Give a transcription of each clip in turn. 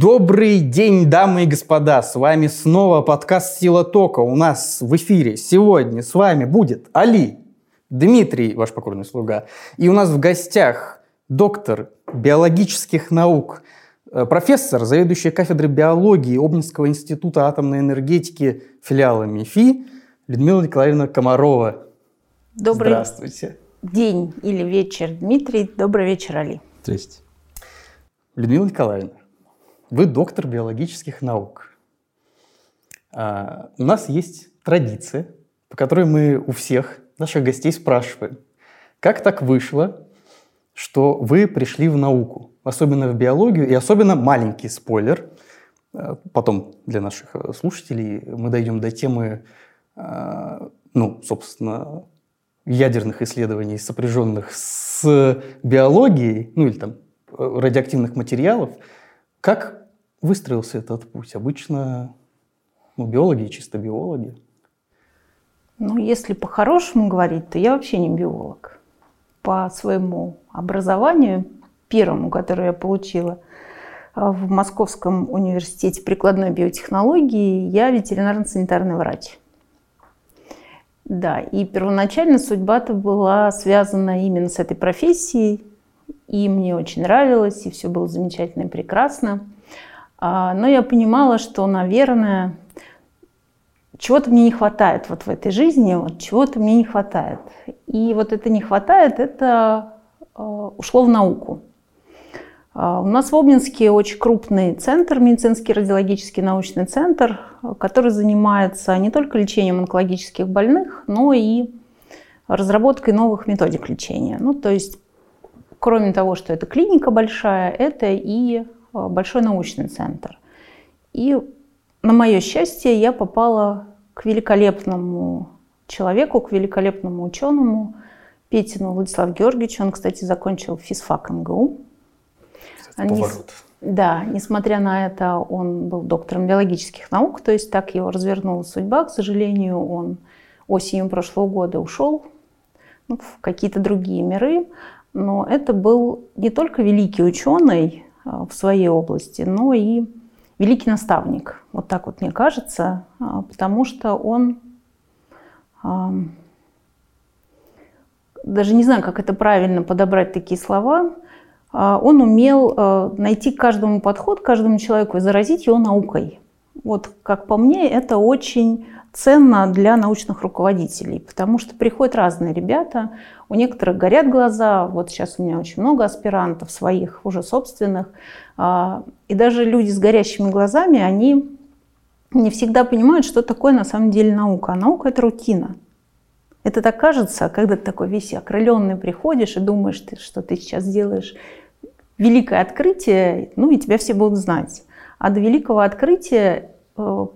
Добрый день, дамы и господа! С вами снова подкаст «Сила тока». У нас в эфире сегодня с вами будет Али, Дмитрий, ваш покорный слуга. И у нас в гостях доктор биологических наук, э, профессор, заведующий кафедрой биологии Обнинского института атомной энергетики филиала МИФИ Людмила Николаевна Комарова. Добрый Здравствуйте. день или вечер, Дмитрий. Добрый вечер, Али. Здрасте. Людмила Николаевна, вы доктор биологических наук. А, у нас есть традиция, по которой мы у всех наших гостей спрашиваем, как так вышло, что вы пришли в науку, особенно в биологию, и особенно маленький спойлер, а, потом для наших э, слушателей мы дойдем до темы, а, ну, собственно, ядерных исследований, сопряженных с биологией, ну или там э, радиоактивных материалов. Как выстроился этот путь? Обычно ну, биологи, чисто биологи. Ну, если по-хорошему говорить, то я вообще не биолог. По своему образованию, первому, которое я получила э, в Московском университете прикладной биотехнологии, я ветеринарно-санитарный врач. Да, и первоначально судьба-то была связана именно с этой профессией, и мне очень нравилось, и все было замечательно и прекрасно. А, но я понимала, что, наверное, чего-то мне не хватает вот в этой жизни, вот чего-то мне не хватает. И вот это не хватает, это э, ушло в науку. А, у нас в Обнинске очень крупный центр, медицинский радиологический научный центр, который занимается не только лечением онкологических больных, но и разработкой новых методик лечения. Ну, то есть, кроме того, что это клиника большая, это и большой научный центр. И на мое счастье я попала к великолепному человеку, к великолепному ученому Петину Владиславу Георгиевичу. Он, кстати, закончил физфак МГУ. Поворот. Да, несмотря на это, он был доктором биологических наук, то есть так его развернула судьба. К сожалению, он осенью прошлого года ушел ну, в какие-то другие миры. Но это был не только великий ученый, в своей области, но и великий наставник. Вот так вот мне кажется, а, потому что он а, даже не знаю, как это правильно подобрать такие слова, он умел найти каждому подход, каждому человеку и заразить его наукой. Вот, как по мне, это очень ценно для научных руководителей, потому что приходят разные ребята, у некоторых горят глаза, вот сейчас у меня очень много аспирантов своих, уже собственных, а, и даже люди с горящими глазами, они не всегда понимают, что такое на самом деле наука. А наука – это рутина. Это так кажется, когда ты такой весь окрыленный приходишь и думаешь, что ты сейчас делаешь великое открытие, ну и тебя все будут знать. А до великого открытия э,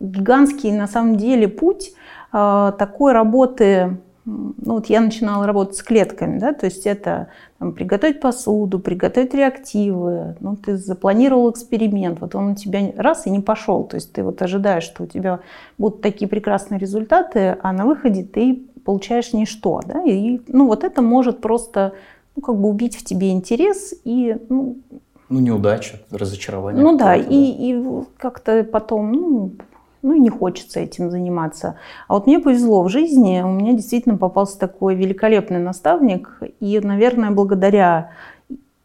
гигантский на самом деле путь э, такой работы. Ну вот я начинала работать с клетками, да, то есть это там, приготовить посуду, приготовить реактивы, ну ты запланировал эксперимент, вот он у тебя раз и не пошел, то есть ты вот ожидаешь, что у тебя будут такие прекрасные результаты, а на выходе ты получаешь ничто, да, и ну вот это может просто ну, как бы убить в тебе интерес и ну, ну, неудача, разочарование. Ну да, и, и как-то потом, ну, ну и не хочется этим заниматься. А вот мне повезло в жизни, у меня действительно попался такой великолепный наставник, и, наверное, благодаря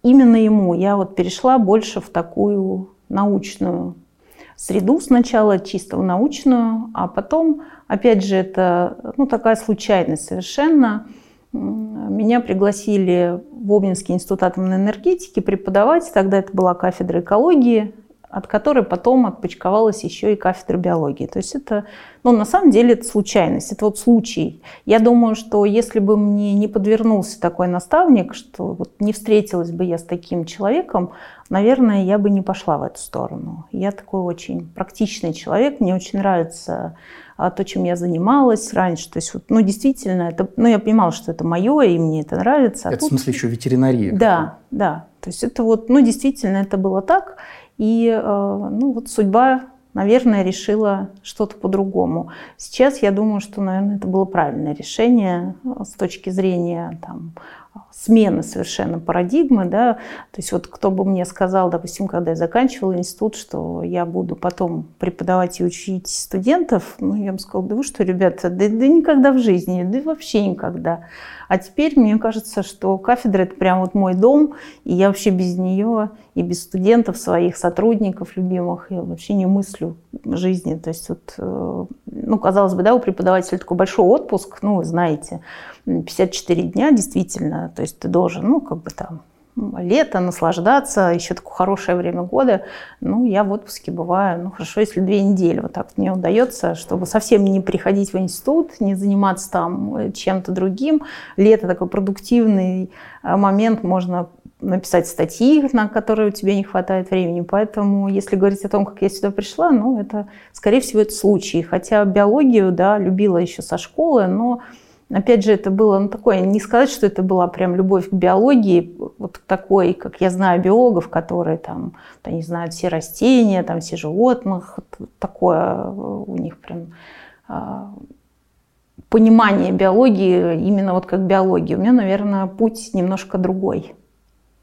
именно ему я вот перешла больше в такую научную среду сначала, чисто в научную, а потом, опять же, это ну, такая случайность совершенно. Меня пригласили в Обнинский институт атомной энергетики преподавать, тогда это была кафедра экологии, от которой потом отпочковалась еще и кафедра биологии. То есть это, ну, на самом деле это случайность, это вот случай. Я думаю, что если бы мне не подвернулся такой наставник, что вот не встретилась бы я с таким человеком, наверное, я бы не пошла в эту сторону. Я такой очень практичный человек, мне очень нравится то, чем я занималась раньше. То есть, вот, ну, действительно, это, ну, я понимала, что это мое, и мне это нравится. А это тут... в смысле еще ветеринария? Да, да. То есть это вот, ну, действительно, это было так. И э, ну, вот судьба, наверное, решила что-то по-другому. Сейчас я думаю, что, наверное, это было правильное решение э, с точки зрения там, смены совершенно парадигмы, да, то есть вот кто бы мне сказал, допустим, когда я заканчивала институт, что я буду потом преподавать и учить студентов, ну, я бы сказала, да вы что, ребята, да, да никогда в жизни, да вообще никогда. А теперь мне кажется, что кафедра это прям вот мой дом, и я вообще без нее и без студентов своих, сотрудников любимых, я вообще не мыслю жизни. То есть вот, э, ну, казалось бы, да, у преподавателя такой большой отпуск, ну, вы знаете, 54 дня действительно, то есть ты должен, ну, как бы там лето, наслаждаться, еще такое хорошее время года. Ну, я в отпуске бываю, ну, хорошо, если две недели. Вот так мне удается, чтобы совсем не приходить в институт, не заниматься там э, чем-то другим. Лето такой продуктивный э, момент, можно написать статьи, на которые у тебя не хватает времени. Поэтому, если говорить о том, как я сюда пришла, ну, это, скорее всего, это случай. Хотя биологию, да, любила еще со школы, но Опять же, это было ну, такое, не сказать, что это была прям любовь к биологии, вот такой, как я знаю биологов, которые там, они знают все растения, там все животных, такое у них прям а, понимание биологии именно вот как биологии. У меня, наверное, путь немножко другой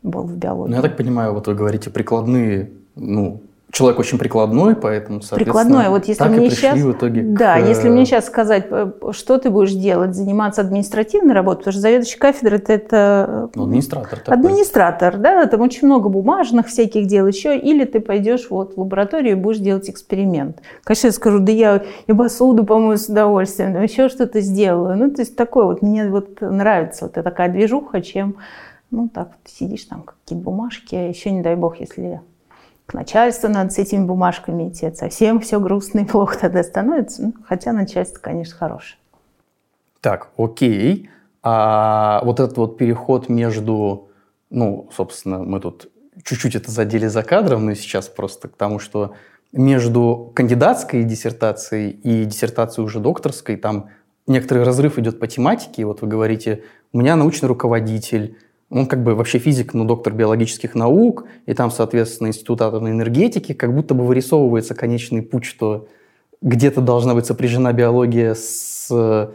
был в биологии. Ну, я так понимаю, вот вы говорите прикладные ну, человек очень прикладной, поэтому, Прикладной. Вот если мне сейчас, в итоге да, к... если мне сейчас сказать, э, что ты будешь делать, заниматься административной работой, потому что заведующий кафедры это, это ну, администратор. Такой. Администратор, да, там очень много бумажных всяких дел еще, или ты пойдешь вот в лабораторию и будешь делать эксперимент. Конечно, я скажу, да я и посуду помою с удовольствием, там еще что-то сделаю. Ну, то есть такое вот, мне вот нравится вот такая движуха, чем, ну, так вот сидишь там, какие-то бумажки, а еще не дай бог, если к начальству надо с этими бумажками идти. Это совсем все грустно и плохо тогда становится. Ну, хотя начальство, конечно, хорошее. Так, окей. А вот этот вот переход между, ну, собственно, мы тут чуть-чуть это задели за кадром, но сейчас просто к тому, что между кандидатской диссертацией и диссертацией уже докторской там некоторый разрыв идет по тематике. Вот вы говорите, у меня научный руководитель, он как бы вообще физик, но доктор биологических наук, и там, соответственно, Институт атомной энергетики, как будто бы вырисовывается конечный путь, что где-то должна быть сопряжена биология с э,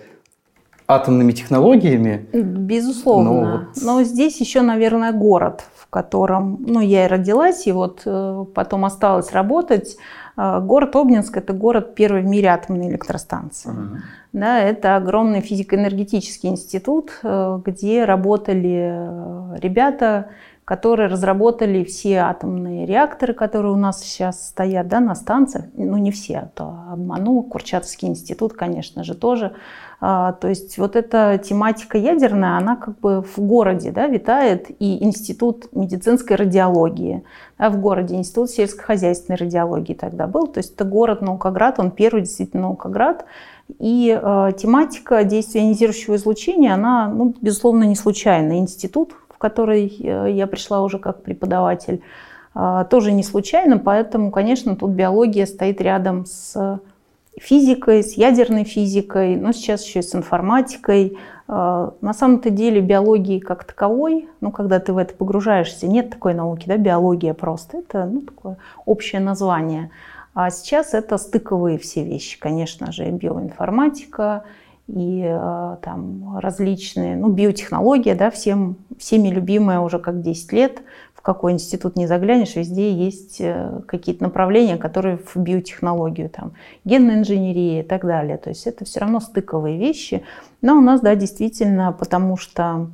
атомными технологиями. Безусловно. Но, вот... но здесь еще, наверное, город, в котором ну, я и родилась, и вот э, потом осталось работать. Э, город Обнинск – это город первой в мире атомной электростанции. Uh-huh. Да, это огромный физико-энергетический институт, э, где работали э, ребята, которые разработали все атомные реакторы, которые у нас сейчас стоят да, на станциях. Ну, не все, а то обману. Курчатовский институт, конечно же, тоже. А, то есть вот эта тематика ядерная, она как бы в городе да, витает, и институт медицинской радиологии да, в городе, институт сельскохозяйственной радиологии тогда был. То есть это город Наукоград, он первый действительно Наукоград. И э, тематика действия ионизирующего излучения, она, ну, безусловно, не случайна. Институт, в который э, я пришла уже как преподаватель, э, тоже не случайно, поэтому, конечно, тут биология стоит рядом с физикой, с ядерной физикой, но сейчас еще и с информатикой. А, на самом-то деле биологии как таковой, ну, когда ты в это погружаешься, нет такой науки, да, биология просто. Это ну, такое общее название. А сейчас это стыковые все вещи, конечно же, биоинформатика и а, там различные, ну, биотехнология, да, всем, всеми любимая уже как 10 лет – в какой институт не заглянешь, везде есть э, какие-то направления, которые в биотехнологию, там, генная инженерия и так далее. То есть это все равно стыковые вещи. Но у нас, да, действительно, потому что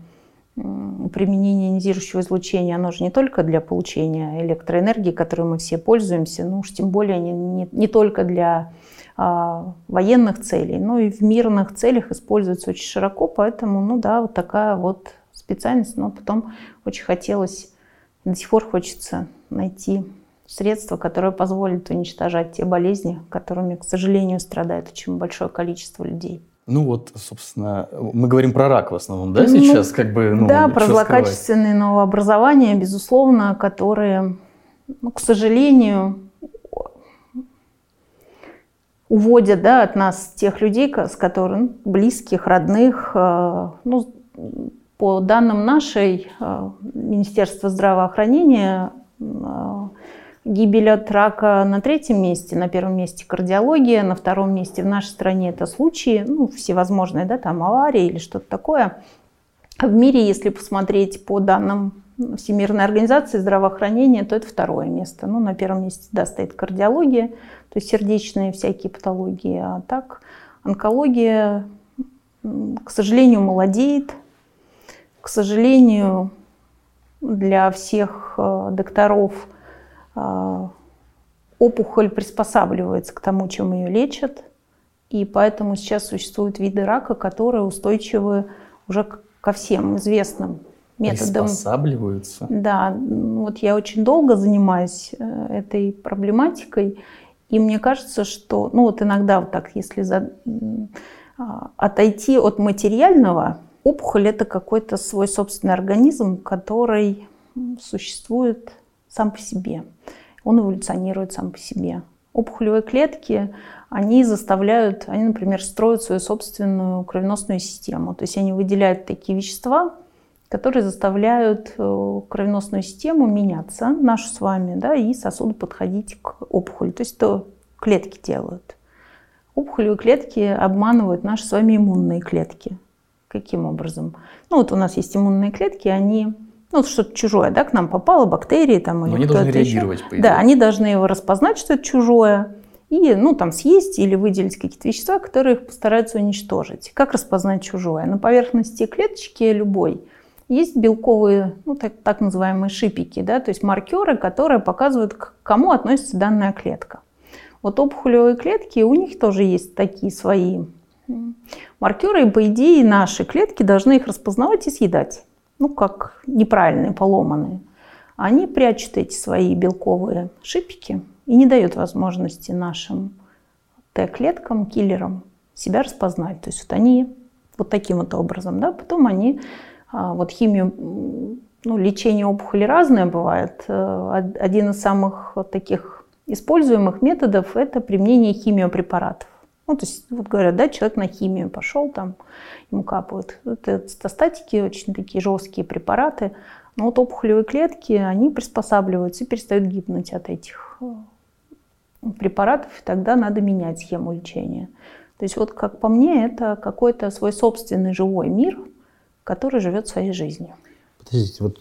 применение ионизирующего излучения, оно же не только для получения электроэнергии, которой мы все пользуемся, ну уж тем более не, не, не только для а, военных целей, но и в мирных целях используется очень широко, поэтому, ну да, вот такая вот специальность, но потом очень хотелось до сих пор хочется найти средства, которые позволят уничтожать те болезни, которыми, к сожалению, страдает очень большое количество людей. Ну вот, собственно, мы говорим про рак в основном, да, ну, сейчас? как бы, ну, да, про злокачественные новообразования, безусловно, которые, ну, к сожалению, уводят да, от нас тех людей, с которыми близких, родных, э, ну, по данным нашей э, Министерства здравоохранения, э, гибель от рака на третьем месте, на первом месте кардиология, на втором месте в нашей стране это случаи, ну, всевозможные, да, там аварии или что-то такое. В мире, если посмотреть по данным Всемирной организации здравоохранения, то это второе место. Ну, на первом месте, да, стоит кардиология, то есть сердечные всякие патологии. А так онкология, к сожалению, молодеет. К сожалению, для всех э, докторов э, опухоль приспосабливается к тому, чем ее лечат. И поэтому сейчас существуют виды рака, которые устойчивы уже ко всем известным методам. Приспосабливаются? Да, вот я очень долго занимаюсь э, этой проблематикой, и мне кажется, что, ну вот иногда вот так, если за, а, отойти от материального, опухоль это какой-то свой собственный организм, который существует сам по себе. Он эволюционирует сам по себе. Опухолевые клетки, они заставляют, они, например, строят свою собственную кровеносную систему. То есть они выделяют такие вещества, которые заставляют э, кровеносную систему меняться, нашу с вами, да, и сосуды подходить к опухоли. То есть то клетки делают. Опухолевые клетки обманывают наши с вами иммунные клетки. Каким образом? Ну вот у нас есть иммунные клетки, они ну, что-то чужое, да, к нам попало, бактерии там Но или они должны реагировать, еще. по идее. Да, они должны его распознать, что это чужое, и, ну, там, съесть или выделить какие-то вещества, которые их постараются уничтожить. Как распознать чужое? На поверхности клеточки любой есть белковые, ну, так, так называемые шипики, да, то есть маркеры, которые показывают, к кому относится данная клетка. Вот опухолевые клетки, у них тоже есть такие свои маркеры, по идее наши клетки должны их распознавать и съедать. Ну, как неправильные, поломанные. Они прячут эти свои белковые шипики и не дают возможности нашим Т-клеткам, киллерам себя распознать. То есть вот они вот таким вот образом, да, потом они а, вот химию, ну, лечение опухоли разное бывает. Э, один из самых таких используемых методов – это применение химиопрепаратов. Ну, то есть, вот говорят, да, человек на химию пошел, там ему капают. Это цитостатики, очень такие жесткие препараты. Но вот опухолевые клетки, они приспосабливаются и перестают гибнуть от этих э, препаратов, и тогда надо менять схему лечения. То есть вот как по мне, это какой-то свой собственный живой мир, который живет своей жизнью. Подождите, вот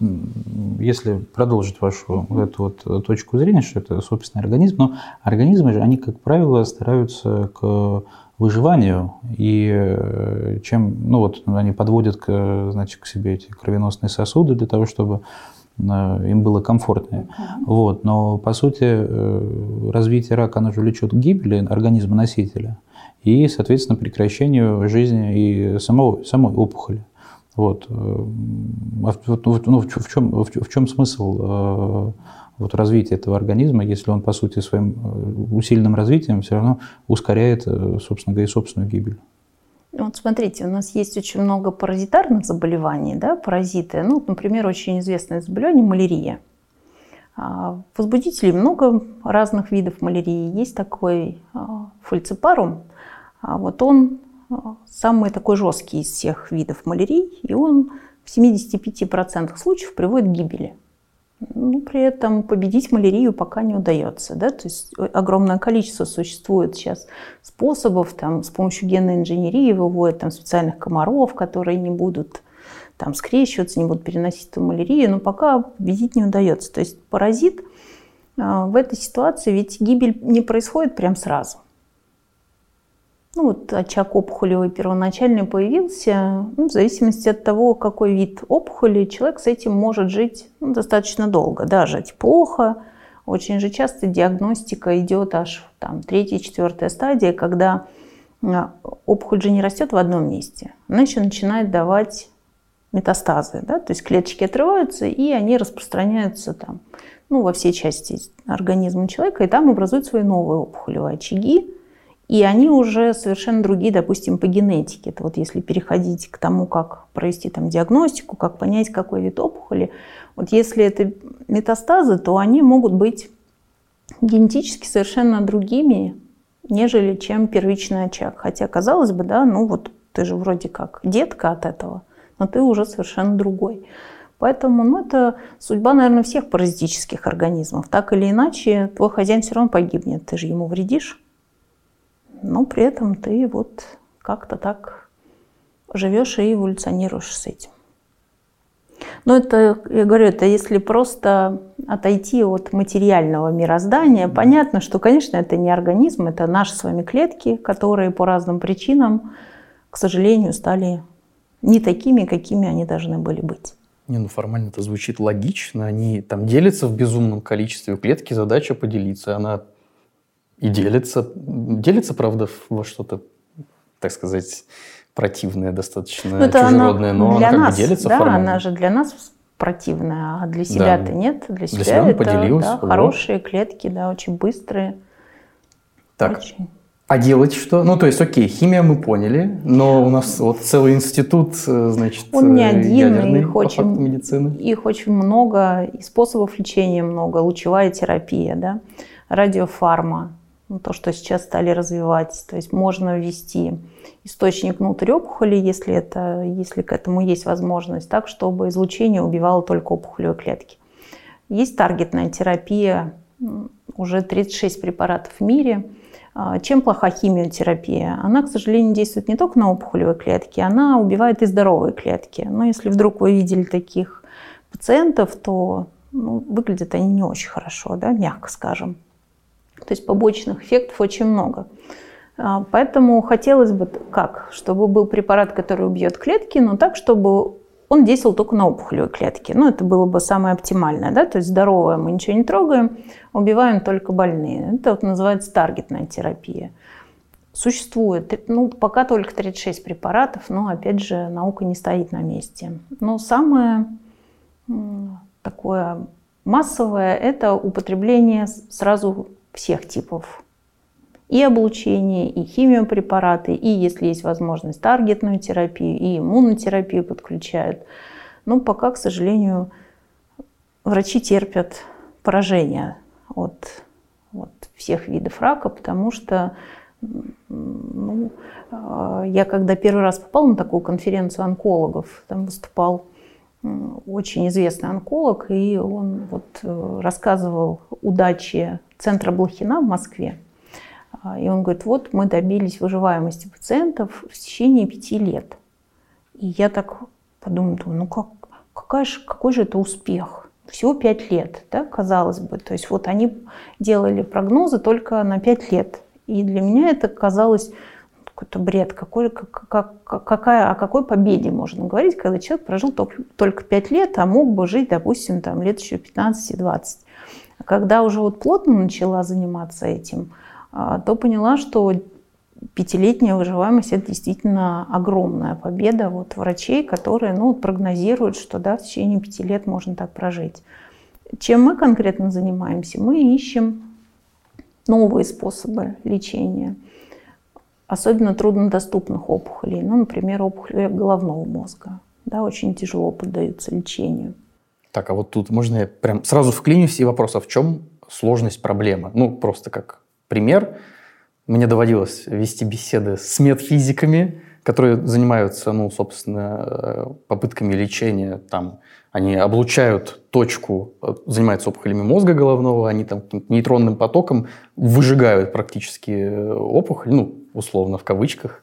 если продолжить вашу эту вот э, точку зрения, что это собственный организм, но организмы же, они, как правило, стараются к выживанию, и э, чем, ну вот, они подводят к, значит, к себе эти кровеносные сосуды для того, чтобы э, им было комфортнее. Вот. Но, по сути, развитие рака, оно же влечет к гибели организма носителя и, соответственно, прекращению жизни и самого, самой опухоли. Вот. Э, а ну, в, чем, в чем смысл э, вот, развития этого организма, если он, по сути, своим э, усиленным развитием все равно ускоряет, собственно говоря, и собственную гибель? Вот смотрите, у нас есть очень много паразитарных заболеваний, да, паразиты. Ну, например, очень известное заболевание – малярия. А, возбудителей много разных видов малярии. Есть такой фульципарум. Вот он самый такой жесткий из всех видов малярий, и он в 75% случаев приводит к гибели. Ну, при этом победить малярию пока не удается. Да? То есть огромное количество существует сейчас способов, там, с помощью генной инженерии выводят там, специальных комаров, которые не будут там, скрещиваться, не будут переносить эту малярию, но пока победить не удается. То есть паразит а, в этой ситуации, ведь гибель не происходит прям сразу ну, вот очаг опухолевый первоначальный появился, ну, в зависимости от того, какой вид опухоли, человек с этим может жить ну, достаточно долго. Да, жить плохо. Очень же часто диагностика идет аж там третья, четвертая стадия, когда а, опухоль же не растет в одном месте. Она еще начинает давать метастазы, да, то есть клеточки отрываются, и они распространяются там, ну, во все части организма человека, и там образуют свои новые опухолевые очаги, и они уже совершенно другие, допустим, по генетике. Это вот если переходить к тому, как провести там диагностику, как понять, какой вид опухоли. Вот если это метастазы, то они могут быть генетически совершенно другими, нежели чем первичный очаг. Хотя, казалось бы, да, ну вот ты же вроде как детка от этого, но ты уже совершенно другой. Поэтому ну, это судьба, наверное, всех паразитических организмов. Так или иначе, твой хозяин все равно погибнет, ты же ему вредишь но при этом ты вот как-то так живешь и эволюционируешь с этим. Ну, это, я говорю, это если просто отойти от материального мироздания, понятно, что, конечно, это не организм, это наши с вами клетки, которые по разным причинам, к сожалению, стали не такими, какими они должны были быть. Не, ну формально это звучит логично. Они там делятся в безумном количестве. У клетки задача поделиться. Она и делится. Делится, правда, во что-то, так сказать, противное достаточно, ну, чужеродное, она но для она нас, как бы делится да, формально. она же для нас противная, а для себя-то Да. нет. Для себя, себя она это поделилась, да, вот. хорошие клетки, да, очень быстрые. Так, Очень. а делать что? Ну, то есть, окей, химия мы поняли, но у нас вот целый институт, э, значит, Он не э, один, их очень- медицины. Их очень много, и способов лечения много, лучевая терапия, да, радиофарма, то, что сейчас стали развивать. То есть можно ввести источник внутрь опухоли, если, это, если к этому есть возможность, так, чтобы излучение убивало только опухолевые клетки. Есть таргетная терапия, уже 36 препаратов в мире. А, Чем плоха химиотерапия? Она, к сожалению, действует не только на опухолевые клетки, она убивает и здоровые клетки. Но если вдруг вы видели таких пациентов, то ну, выглядят они не очень хорошо, да, мягко скажем. То есть побочных эффектов очень много. А, Поэтому хотелось бы как? Чтобы был препарат, который убьет клетки, но так, чтобы он действовал только на опухолевые клетки. Ну, это было бы самое оптимальное, да, то есть здоровое мы ничего не трогаем, убиваем только больные. Это вот называется таргетная терапия. Существует, ну, пока только 36 препаратов, но, опять же, наука не стоит на месте. Но самое такое массовое – это употребление сразу всех типов. И облучение, и химиопрепараты, и, если есть возможность, таргетную терапию, и иммунотерапию подключают. Но пока, к сожалению, врачи терпят поражение от, от всех видов рака, потому что ну, э, я когда первый раз попала на такую конференцию онкологов, там выступал очень известный онколог, и он вот э, рассказывал удачи центра Блохина в Москве. А, И он говорит, вот мы добились выживаемости пациентов в течение пяти лет. И я так подумала, ну как, какая же, какой же это успех? Всего пять лет, да, казалось бы. То есть вот они делали прогнозы только на пять лет. И для меня это казалось какой-то бред. Какой, как, как- какая, о какой победе можно говорить, когда человек прожил только, 5 лет, а мог бы жить, допустим, там, лет еще 15-20. Когда уже вот плотно начала заниматься этим, а, то поняла, что пятилетняя выживаемость – это действительно огромная победа вот врачей, которые ну, прогнозируют, что да, в течение пяти лет можно так прожить. Чем мы конкретно занимаемся? Мы ищем новые способы лечения, особенно труднодоступных опухолей, ну, например, опухоли головного мозга. Да, очень тяжело поддаются лечению. Так, а вот тут можно я прям сразу вклинюсь и вопрос, а в чем сложность проблемы? Ну, просто как пример. Мне доводилось вести беседы с медфизиками, которые занимаются, ну, собственно, э, попытками лечения. Там они облучают точку, э, занимаются опухолями мозга головного, они там нейтронным потоком выжигают практически э, опухоль, ну, условно, в кавычках.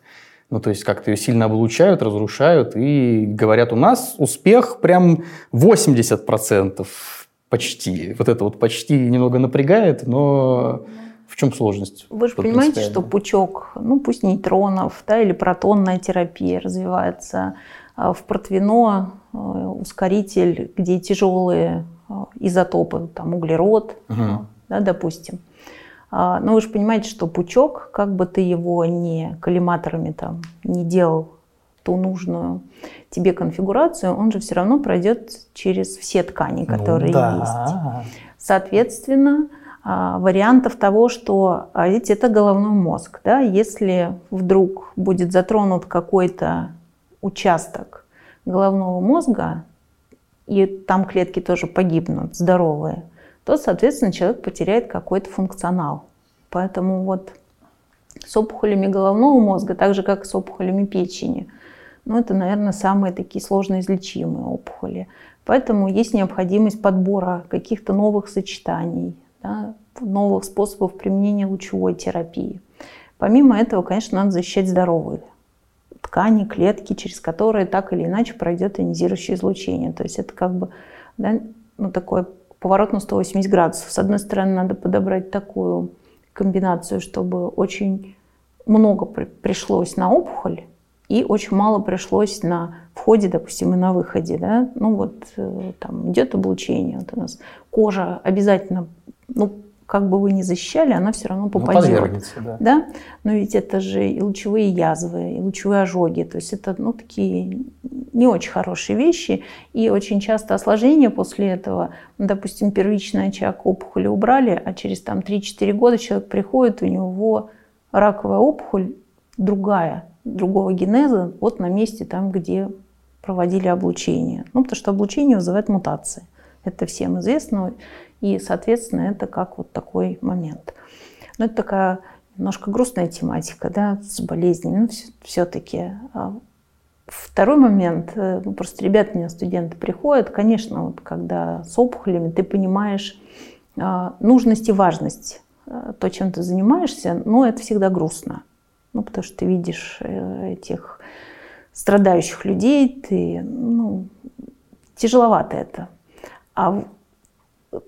Ну, то есть как-то ее сильно облучают, разрушают и говорят, у нас успех прям 80% почти. Вот это вот почти немного напрягает, но в чем сложность? Вы же понимаете, что пучок, ну пусть нейтронов, да, или протонная терапия развивается а в протвино э, ускоритель, где тяжелые э, изотопы, там углерод, Мгм. да, допустим. А, Но вы же понимаете, что пучок, как бы ты его не коллиматорами там не делал ту нужную тебе конфигурацию, он же все равно пройдет через все ткани, которые Ну да. есть. Соответственно, а, вариантов того, что а ведь это головной мозг, да, если вдруг будет затронут какой-то участок головного мозга, и там клетки тоже погибнут, здоровые, то, соответственно, человек потеряет какой-то функционал. Поэтому вот с опухолями головного мозга, так же как с опухолями печени, ну, это, наверное, самые такие сложно излечимые опухоли. Поэтому есть необходимость подбора каких-то новых сочетаний, да, новых способов применения лучевой терапии. Помимо этого, конечно, надо защищать здоровые ткани, клетки, через которые так или иначе пройдет ионизирующее излучение. То есть это как бы да, ну, такой поворот на 180 градусов. С одной стороны, надо подобрать такую комбинацию, чтобы очень много пришлось на опухоль и очень мало пришлось на входе, допустим, и на выходе. Да? Ну вот э, там идет облучение, вот у нас кожа обязательно, ну как бы вы ни защищали, она все равно попадет. Ну, да. да. Но ведь это же и лучевые язвы, и лучевые ожоги. То есть это ну, такие не очень хорошие вещи. И очень часто осложнения после этого, ну, допустим, первичный очаг опухоли убрали, а через там 3-4 года человек приходит, у него раковая опухоль другая, другого генеза, вот на месте там, где проводили облучение. Ну, потому что облучение вызывает мутации. Это всем известно. И, соответственно, это как вот такой момент. Но это такая немножко грустная тематика, да, с болезнями. Но все-таки а, Второй момент, э, ну, просто ребята, у меня студенты приходят, конечно, вот когда с опухолями ты понимаешь а, нужность и важность э, то, чем ты занимаешься, но это всегда грустно. Ну, потому что ты видишь э, этих страдающих людей, ты, ну, тяжеловато это. А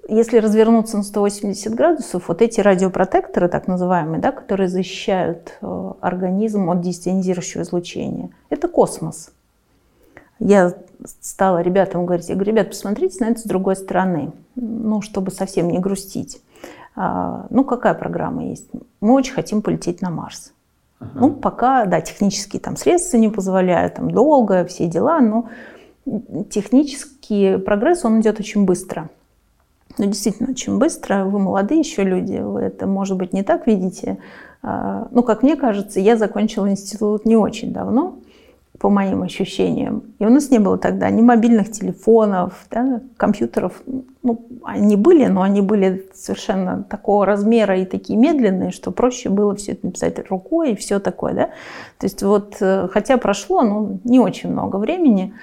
если развернуться на 180 градусов, вот эти радиопротекторы, так называемые, да, которые защищают э, организм от дистионизирующего излучения, это космос. Я стала ребятам говорить, я говорю, ребят, посмотрите на это с другой стороны, ну, чтобы совсем не грустить. А, ну, какая программа есть? Мы очень хотим полететь на Марс. Uh-huh. Ну, пока, да, технические там средства не позволяют, там долго, все дела, но технический прогресс, он идет очень быстро. Ну, действительно, очень быстро. Вы молодые еще люди, вы это, может быть, не так видите. А, ну, как мне кажется, я закончила институт не очень давно, по моим ощущениям. И у нас не было тогда ни мобильных телефонов, да, компьютеров. Ну, они были, но они были совершенно такого размера и такие медленные, что проще было все это написать рукой и все такое. Да? То есть вот, э, хотя прошло ну, не очень много времени,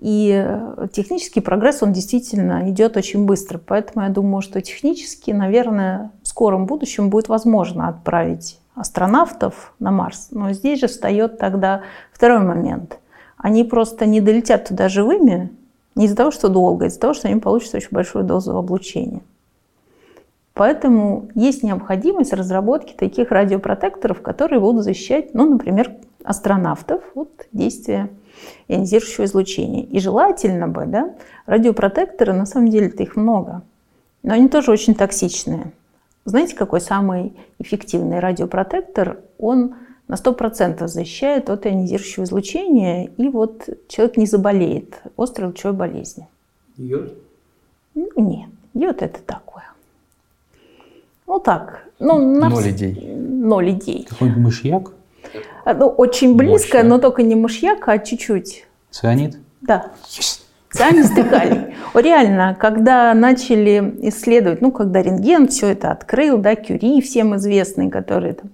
и э, технический прогресс, он действительно идет очень быстро. Поэтому я думаю, что технически, наверное, в скором будущем будет возможно отправить астронавтов на Марс. Но здесь же встает тогда второй момент. Они просто не долетят туда живыми не из-за того, что долго, а из-за того, что они получат очень большую дозу облучения. Поэтому есть необходимость разработки таких радиопротекторов, которые будут защищать, ну, например, астронавтов от действия ионизирующего излучения. И желательно бы, да, радиопротекторы, на самом деле-то их много, но они тоже очень токсичные. Знаете, какой самый эффективный радиопротектор? Он на 100% защищает от ионизирующего излучения, и вот человек не заболеет острой лучевой болезнью. Йод? Ну, нет, йод это такое. Ну так, ну, на... Ноль идей. Ноль идей. Какой-нибудь мышьяк? Ну, очень близко, Мощно. но только не мышьяк, а чуть-чуть. Цианид? Да. Yes. Цианистый калий. Реально, когда начали исследовать, ну, когда рентген все это открыл, да, Кюри, всем известный, который там,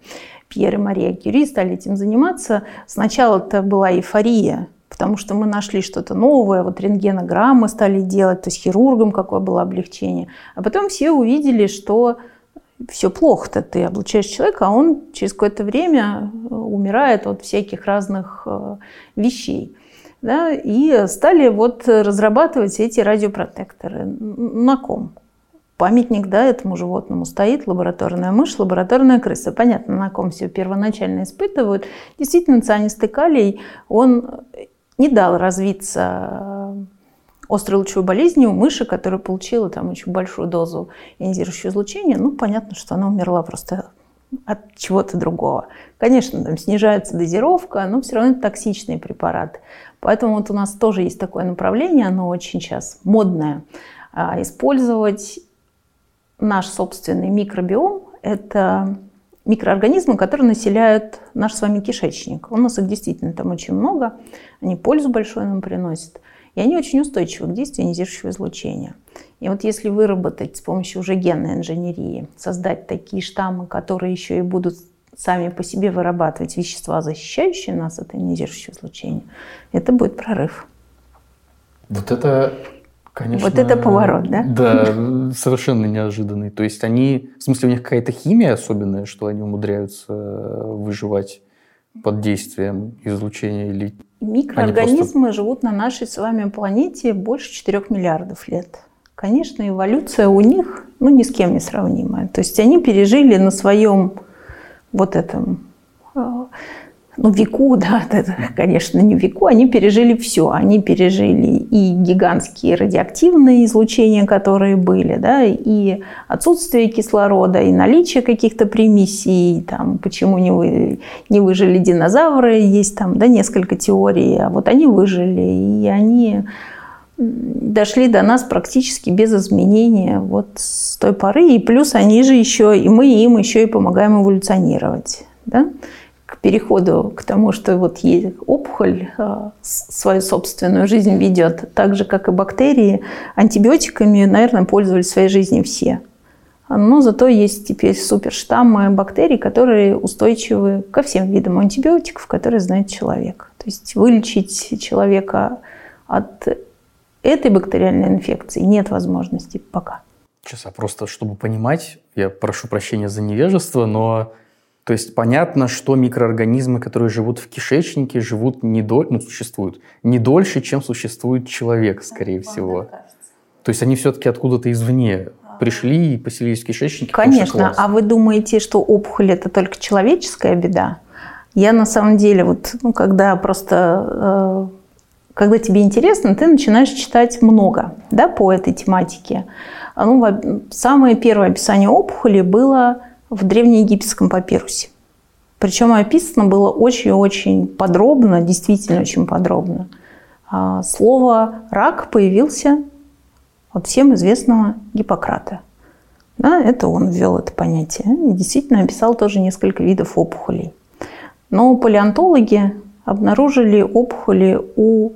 Пьер и Мария Кюри стали этим заниматься, сначала это была эйфория, потому что мы нашли что-то новое, вот рентгенограммы стали делать, то есть хирургам какое было облегчение. А потом все увидели, что все плохо-то, ты облучаешь человека, а он через какое-то время э, умирает от всяких разных э, вещей. Да, и стали вот разрабатывать эти радиопротекторы. На ком? Памятник да, этому животному стоит, лабораторная мышь, лабораторная крыса. Понятно, на ком все первоначально испытывают. Действительно, цианистый калий, он не дал развиться острой лучевой у мыши, которая получила там очень большую дозу ионизирующего излучения, ну, понятно, что она умерла просто от чего-то другого. Конечно, там снижается дозировка, но все равно это токсичные препараты. Поэтому вот у нас тоже есть такое направление, оно очень сейчас модное, а, использовать наш собственный микробиом. Это микроорганизмы, которые населяют наш с вами кишечник. У нас их действительно там очень много, они пользу большую нам приносят. И они очень устойчивы к действию ионизирующего излучения. И вот если выработать с помощью уже генной инженерии, создать такие штаммы, которые еще и будут сами по себе вырабатывать вещества, защищающие нас от ионизирующего излучения, это будет прорыв. Вот это, конечно... Вот это поворот, да? Да, совершенно неожиданный. То есть они, в смысле, у них какая-то химия особенная, что они умудряются выживать под действием излучения или Микроорганизмы просто... живут на нашей с вами планете больше 4 миллиардов лет. Конечно, эволюция у них ну, ни с кем не сравнимая. То есть они пережили на своем вот этом а, ну, веку, да, это, конечно, не веку, они пережили все. Они пережили и гигантские радиоактивные излучения, которые были, да, и отсутствие кислорода, и наличие каких-то примесей, там, почему не, вы, не выжили динозавры, есть там, да, несколько теорий, а вот они выжили, и они дошли до нас практически без изменения вот с той поры, и плюс они же еще, и мы им еще и помогаем эволюционировать, да, переходу к тому, что вот опухоль а, свою собственную жизнь ведет, так же, как и бактерии, антибиотиками, наверное, пользовались в своей жизни все. Но зато есть теперь суперштаммы бактерий, которые устойчивы ко всем видам антибиотиков, которые знает человек. То есть вылечить человека от этой бактериальной инфекции нет возможности пока. Сейчас, а просто чтобы понимать, я прошу прощения за невежество, но то есть понятно, что микроорганизмы, которые живут в кишечнике, живут не дольше, ну, существуют не дольше, чем существует человек, скорее всего. То есть они все-таки откуда-то извне пришли и поселились в кишечнике. Конечно. А вы думаете, что опухоль это только человеческая беда? Я на самом деле вот, ну, когда просто, э, когда тебе интересно, ты начинаешь читать много, да, по этой тематике. Ну, самое первое описание опухоли было в древнеегипетском папирусе. Причем описано было очень-очень подробно, действительно очень подробно. А, слово «рак» появился от всем известного Гиппократа. Да, это он ввел это понятие и действительно описал тоже несколько видов опухолей. Но палеонтологи обнаружили опухоли у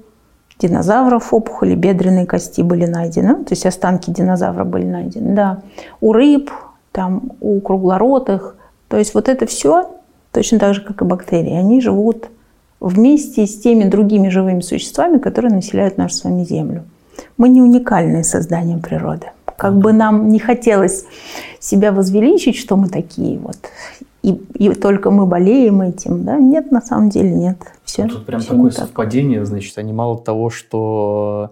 динозавров, опухоли бедренной кости были найдены, то есть останки динозавра были найдены, да. У рыб, там, у круглоротых. То есть вот это все, точно так же, как и бактерии, они живут вместе с теми другими живыми существами, которые населяют нашу с вами Землю. Мы не уникальные создания природы. Как бы нам не хотелось себя возвеличить, что мы такие вот, и, и только мы болеем этим, да? Нет, на самом деле нет. Все, тут прям все такое совпадение, так. значит, они мало того, что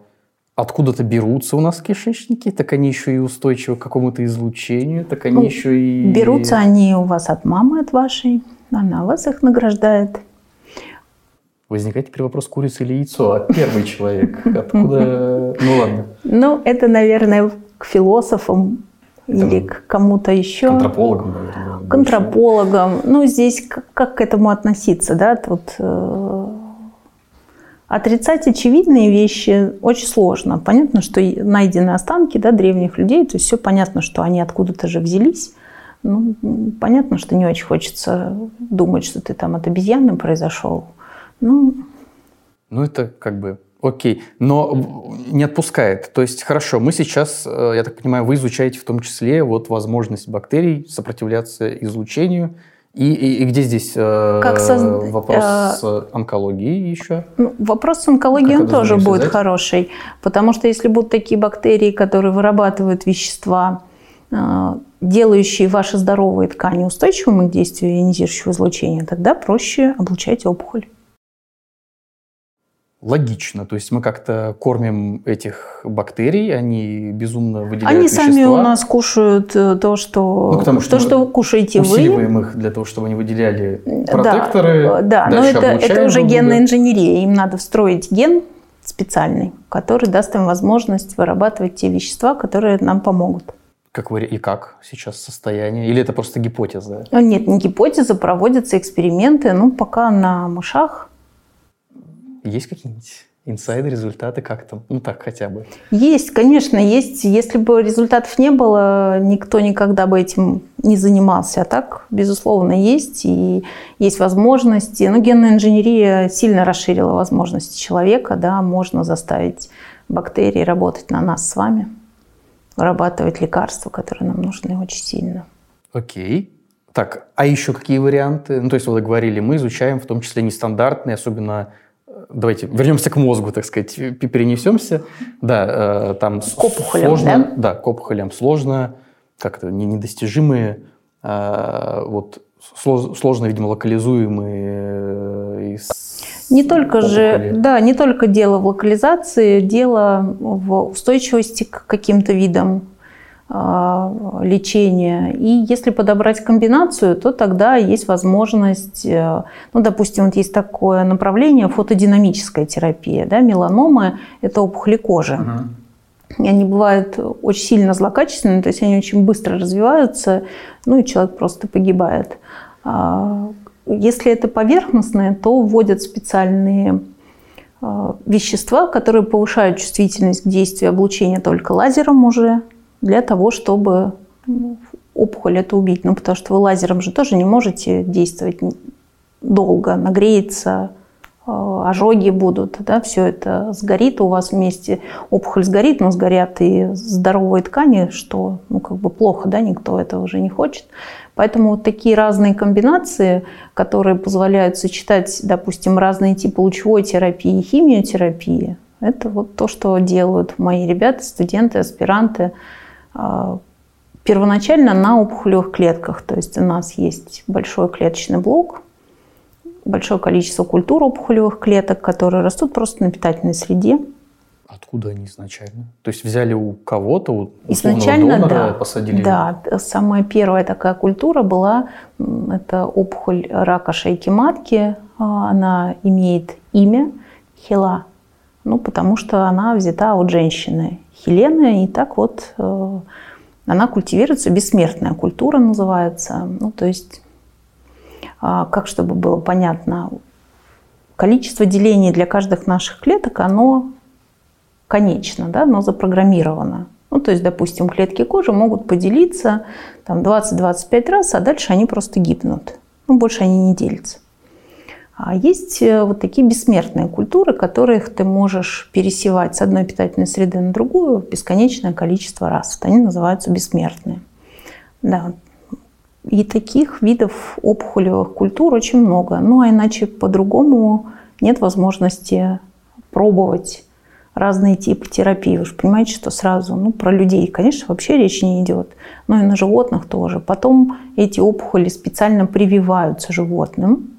откуда-то берутся у нас кишечники, так они еще и устойчивы к какому-то излучению, так они ну, еще и... Берутся они у вас от мамы, от вашей, она вас их награждает. Возникает теперь вопрос, курица или яйцо, а первый человек, откуда... Ну ладно. Ну, это, наверное, к философам или к кому-то еще. К антропологам, наверное. К антропологам. Ну, здесь как, как к этому относиться, да? Тут э, Отрицать очевидные вещи очень сложно. Понятно, что найдены останки да, древних людей, то есть все понятно, что они откуда-то же взялись. Ну, понятно, что не очень хочется думать, что ты там от обезьяны произошел. Ну, ну это как бы окей, но не отпускает. То есть хорошо, мы сейчас, э, я так понимаю, вы изучаете в том числе вот возможность бактерий сопротивляться излучению – и, и, и где здесь э, как соз... вопрос э, с онкологией еще? Ну, вопрос с онкологией он тоже будет хороший, потому что если будут такие бактерии, которые вырабатывают вещества, э, делающие ваши здоровые ткани устойчивыми к действию ионизирующего излучения, тогда проще облучать опухоль логично. То есть мы как-то кормим этих бактерий, они безумно выделяют Они вещества. сами у нас кушают э, то, что, ну, потому что, то, что кушаете вы. Усиливаем их для того, чтобы они выделяли протекторы. Да, да но это, это уже генная инженерия. Им надо встроить ген специальный, который даст им возможность вырабатывать те вещества, которые нам помогут. Как вы, и как сейчас состояние? Или это просто гипотеза? Нет, не гипотеза, проводятся эксперименты, ну, пока на мышах, есть какие-нибудь инсайды, результаты, как там? Ну так хотя бы. Есть, конечно, есть. Если бы результатов не было, никто никогда бы этим не занимался. А так, безусловно, есть. И есть возможности. Но ну, генная инженерия сильно расширила возможности человека. Да, можно заставить бактерии работать на нас с вами, вырабатывать лекарства, которые нам нужны очень сильно. Окей. Так, а еще какие варианты? Ну, то есть, вы говорили, мы изучаем в том числе нестандартные, особенно давайте вернемся к мозгу, так сказать, перенесемся. Да, э, там к опухолям, сложно, да? да, к опухолям сложно, как-то недостижимые, э, вот сложно, видимо, локализуемые не только опухоли. же, да, не только дело в локализации, дело в устойчивости к каким-то видам лечения. И если подобрать комбинацию, то тогда есть возможность, э, ну, допустим, вот есть такое направление фотодинамическая терапия, да, меланомы – это опухоли кожи. Угу. И они бывают очень сильно злокачественные, то есть они очень быстро развиваются, ну и человек просто погибает. А, если это поверхностное, то вводят специальные а, вещества, которые повышают чувствительность к действию облучения только лазером уже, для того, чтобы ну, опухоль это убить. Ну, потому что вы лазером же тоже не можете действовать долго, нагреется, э, ожоги будут, да, все это сгорит у вас вместе, опухоль сгорит, но сгорят и здоровые ткани, что, ну, как бы плохо, да, никто этого уже не хочет. Поэтому вот такие разные комбинации, которые позволяют сочетать, допустим, разные типы лучевой терапии и химиотерапии, это вот то, что делают мои ребята, студенты, аспиранты, а, первоначально на опухолевых клетках. То есть у нас есть большой клеточный блок, большое количество культур опухолевых клеток, которые растут просто на питательной среде. Откуда они изначально? То есть взяли у кого-то, у изначально, донора, да, посадили? Да, самая первая такая культура была, это опухоль рака шейки матки. А, она имеет имя Хела, ну, потому что она взята от женщины. Хелены, и так вот э, она культивируется, бессмертная культура называется. Ну, то есть, а, как чтобы было понятно, количество делений для каждых наших клеток, оно конечно, да, но запрограммировано. Ну, то есть, допустим, клетки кожи могут поделиться там, 20-25 раз, а дальше они просто гибнут. Ну, больше они не делятся. А есть э, вот такие бессмертные культуры, которых ты можешь пересевать с одной питательной среды на другую бесконечное количество раз. Вот они называются бессмертные. Да. И таких видов опухолевых культур очень много. Ну а иначе по-другому нет возможности пробовать разные типы терапии. Вы же понимаете, что сразу, ну, про людей, конечно, вообще речь не идет, но и на животных тоже. Потом эти опухоли специально прививаются животным,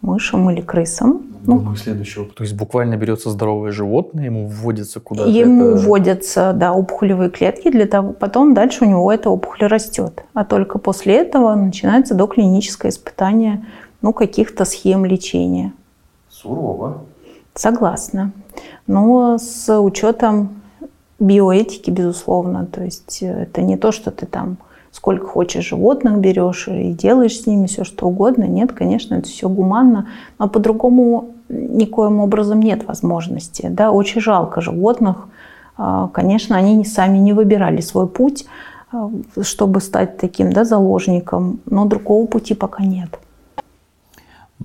мышам или крысам. Ну, Думаю, следующего. То есть буквально берется здоровое животное, ему вводится куда-то. Ему это... вводятся, да, опухолевые клетки для того, потом дальше у него эта опухоль растет. А только после этого начинается доклиническое испытание ну, каких-то схем лечения. Сурово. Согласна. Но с учетом биоэтики, безусловно. То есть э, это не то, что ты там сколько хочешь животных берешь и делаешь с ними все, что угодно. Нет, конечно, это все гуманно, но по-другому никоим образом нет возможности. Да? Очень жалко животных. А, конечно, они сами не выбирали свой путь, а, чтобы стать таким да, заложником, но другого пути пока нет.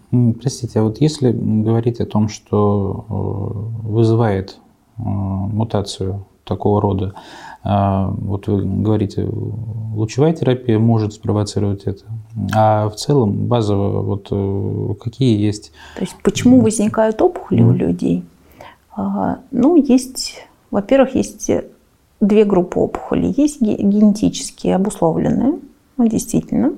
Простите, а вот если говорить о том, что э, вызывает э, мутацию такого рода, вот вы говорите, лучевая терапия может спровоцировать это. А в целом базово вот э, какие есть? То есть почему возникают опухоли mm. у людей? А, ну, есть, во-первых, есть две группы опухолей. Есть генетически обусловленные, ну, действительно,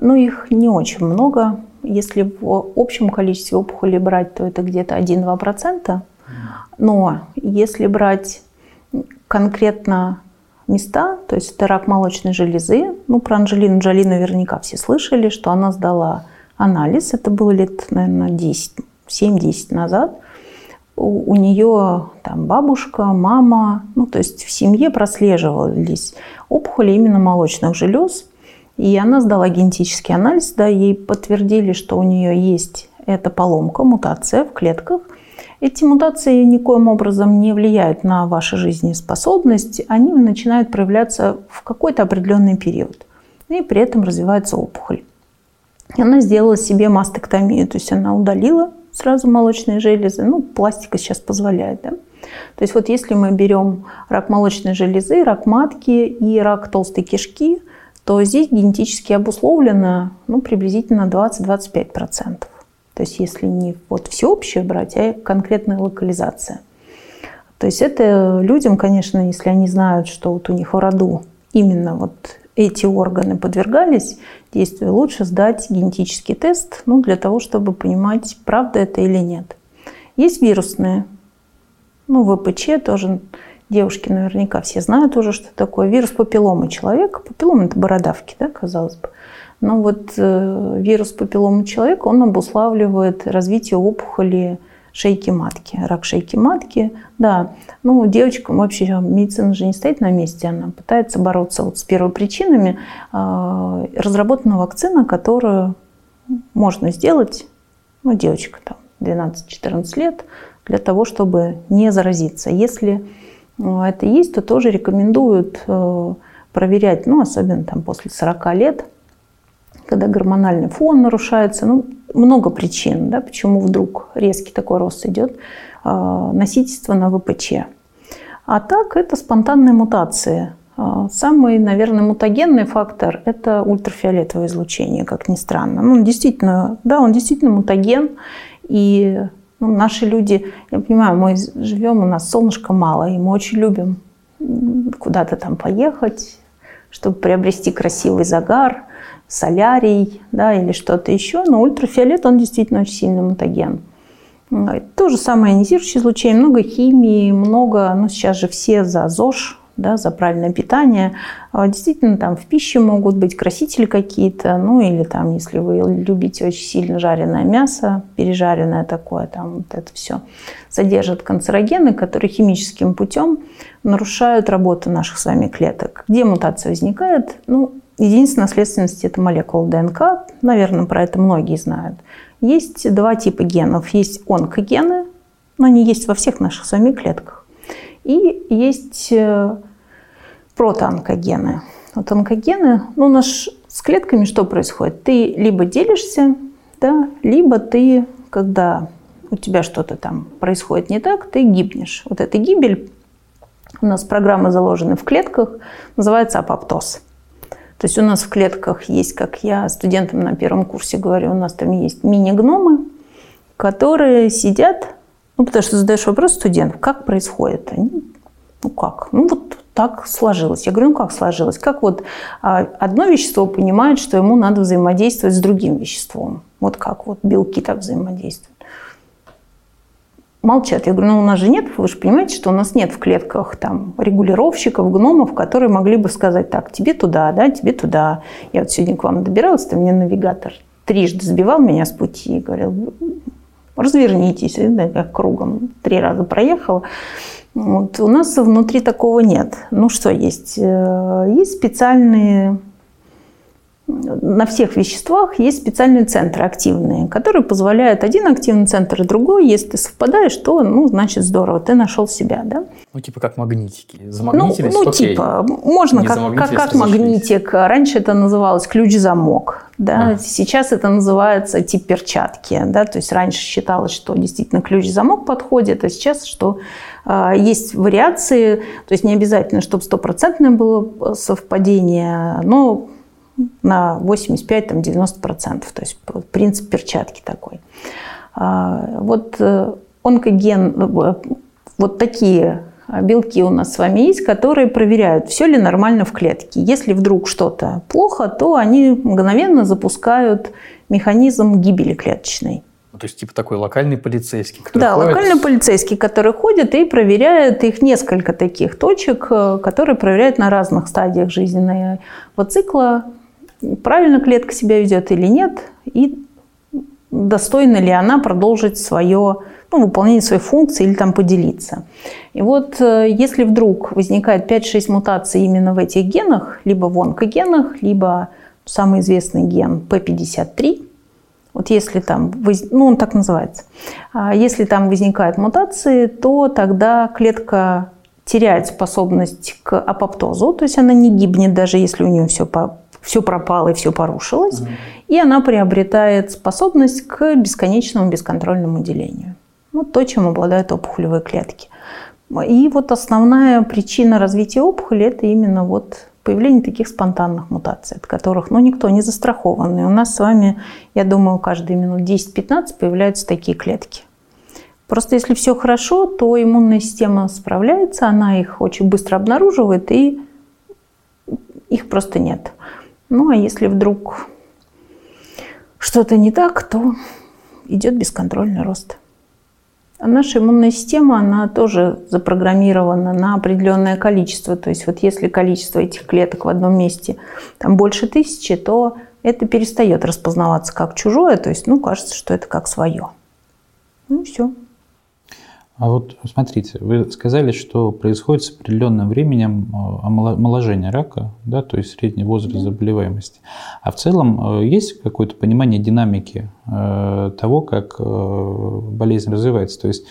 но их не очень много. Если в общем количестве опухолей брать, то это где-то 1-2%. Но если брать конкретно места, то есть это рак молочной железы. Ну, про Анжелину Джоли наверняка все слышали, что она сдала анализ. Это было лет, наверное, 10, 7-10 назад. У, у нее там бабушка, мама, ну, то есть в семье прослеживались опухоли именно молочных желез. И она сдала генетический анализ, да, ей подтвердили, что у нее есть эта поломка, мутация в клетках – эти мутации никоим образом не влияют на вашу жизнеспособность, они начинают проявляться в какой-то определенный период. И при этом развивается опухоль. Она сделала себе мастектомию, то есть она удалила сразу молочные железы. Ну, пластика сейчас позволяет. Да? То есть вот если мы берем рак молочной железы, рак матки и рак толстой кишки, то здесь генетически обусловлено ну, приблизительно 20-25%. То есть если не вот всеобщее брать, а конкретная локализация. То есть это людям, конечно, если они знают, что вот у них в роду именно вот эти органы подвергались действию, лучше сдать генетический тест ну, для того, чтобы понимать, правда это или нет. Есть вирусные. Ну, ВПЧ тоже девушки наверняка все знают уже, что такое вирус папилломы человека. Папиллома – это бородавки, да, казалось бы. Но вот э, вирус папилломы человека, он обуславливает развитие опухоли шейки матки, рак шейки матки. Да, ну, девочка, вообще медицина же не стоит на месте, она пытается бороться вот с первопричинами. Э, разработана вакцина, которую можно сделать, ну, девочка там 12-14 лет, для того, чтобы не заразиться. Если э, это есть, то тоже рекомендуют э, проверять, ну, особенно там после 40 лет, когда гормональный фон нарушается. Ну, много причин, да, почему вдруг резкий такой рост идет. Э, носительство на ВПЧ. А так это спонтанные мутации. Самый, наверное, мутагенный фактор – это ультрафиолетовое излучение, как ни странно. Ну, действительно, да, он действительно мутаген, и ну, наши люди, я понимаю, мы живем, у нас солнышка мало, и мы очень любим куда-то там поехать, чтобы приобрести красивый загар, солярий да, или что-то еще. Но ультрафиолет, он действительно очень сильный мутаген. То же самое ионизирующее излучение, много химии, много, ну сейчас же все за ЗОЖ, да, за правильное питание. А, действительно, там в пище могут быть красители какие-то, ну или там, если вы любите очень сильно жареное мясо, пережаренное такое, там вот это все содержит канцерогены, которые химическим путем нарушают работу наших с вами клеток. Где мутация возникает? Ну, единственная наследственность – это молекула ДНК. Наверное, про это многие знают. Есть два типа генов. Есть онкогены, но они есть во всех наших с вами клетках. И есть э, протоонкогены. Вот онкогены, ну, у нас с клетками что происходит? Ты либо делишься, да, либо ты, когда у тебя что-то там происходит не так, ты гибнешь. Вот эта гибель, у нас программы заложены в клетках, называется апоптоз. То есть у нас в клетках есть, как я студентам на первом курсе говорю, у нас там есть мини-гномы, которые сидят, ну, потому что задаешь вопрос студентам, как происходит? Они, ну, как? Ну, вот так сложилось. Я говорю, ну как сложилось? Как вот а, одно вещество понимает, что ему надо взаимодействовать с другим веществом? Вот как вот белки так взаимодействуют. Молчат. Я говорю, ну у нас же нет, вы же понимаете, что у нас нет в клетках там регулировщиков, гномов, которые могли бы сказать, так, тебе туда, да, тебе туда. Я вот сегодня к вам добиралась, там мне навигатор трижды сбивал меня с пути и говорил, развернитесь, да, как кругом. Три раза проехала. Вот. У нас внутри такого нет. Ну что есть? Э, есть специальные на всех веществах есть специальные центры активные, которые позволяют один активный центр и другой. Если ты совпадаешь, то, ну, значит, здорово, ты нашел себя, да? Ну, типа как магнитики. Замагнитились, ну, ну окей. типа, можно как, как, как магнитик. Раньше это называлось ключ-замок. Да? А. Сейчас это называется тип перчатки. Да? То есть раньше считалось, что действительно ключ-замок подходит, а сейчас, что э, есть вариации. То есть не обязательно, чтобы стопроцентное было совпадение, но на 85-90%. То есть принцип перчатки такой. А, вот э, онкоген, э, вот такие белки у нас с вами есть, которые проверяют, все ли нормально в клетке. Если вдруг что-то плохо, то они мгновенно запускают механизм гибели клеточной. То есть типа такой локальный полицейский, который Да, ходит... локальный полицейский, который ходит и проверяет их несколько таких точек, э, которые проверяют на разных стадиях жизненного цикла правильно клетка себя ведет или нет, и достойна ли она продолжить свое ну, выполнение своей функции или там поделиться. И вот э, если вдруг возникает 5-6 мутаций именно в этих генах, либо в онкогенах, либо самый известный ген P53, вот если там, ну он так называется, а если там возникают мутации, то тогда клетка теряет способность к апоптозу, то есть она не гибнет, даже если у нее все все пропало и все порушилось, угу. и она приобретает способность к бесконечному бесконтрольному делению. Вот то, чем обладают опухолевые клетки. И вот основная причина развития опухоли – это именно вот появление таких спонтанных мутаций, от которых ну, никто не застрахован. И у нас с вами, я думаю, каждые минут 10-15 появляются такие клетки. Просто если все хорошо, то иммунная система справляется, она их очень быстро обнаруживает и их просто нет. Ну, а если вдруг что-то не так, то идет бесконтрольный рост. А наша иммунная система, она тоже запрограммирована на определенное количество. То есть вот если количество этих клеток в одном месте там больше тысячи, то это перестает распознаваться как чужое, то есть, ну, кажется, что это как свое. Ну, все. А вот смотрите, вы сказали, что происходит с определенным временем э, омоложение рака, да, то есть средний возраст заболеваемости. А в целом э, есть какое-то понимание динамики э, того, как болезнь развивается? То есть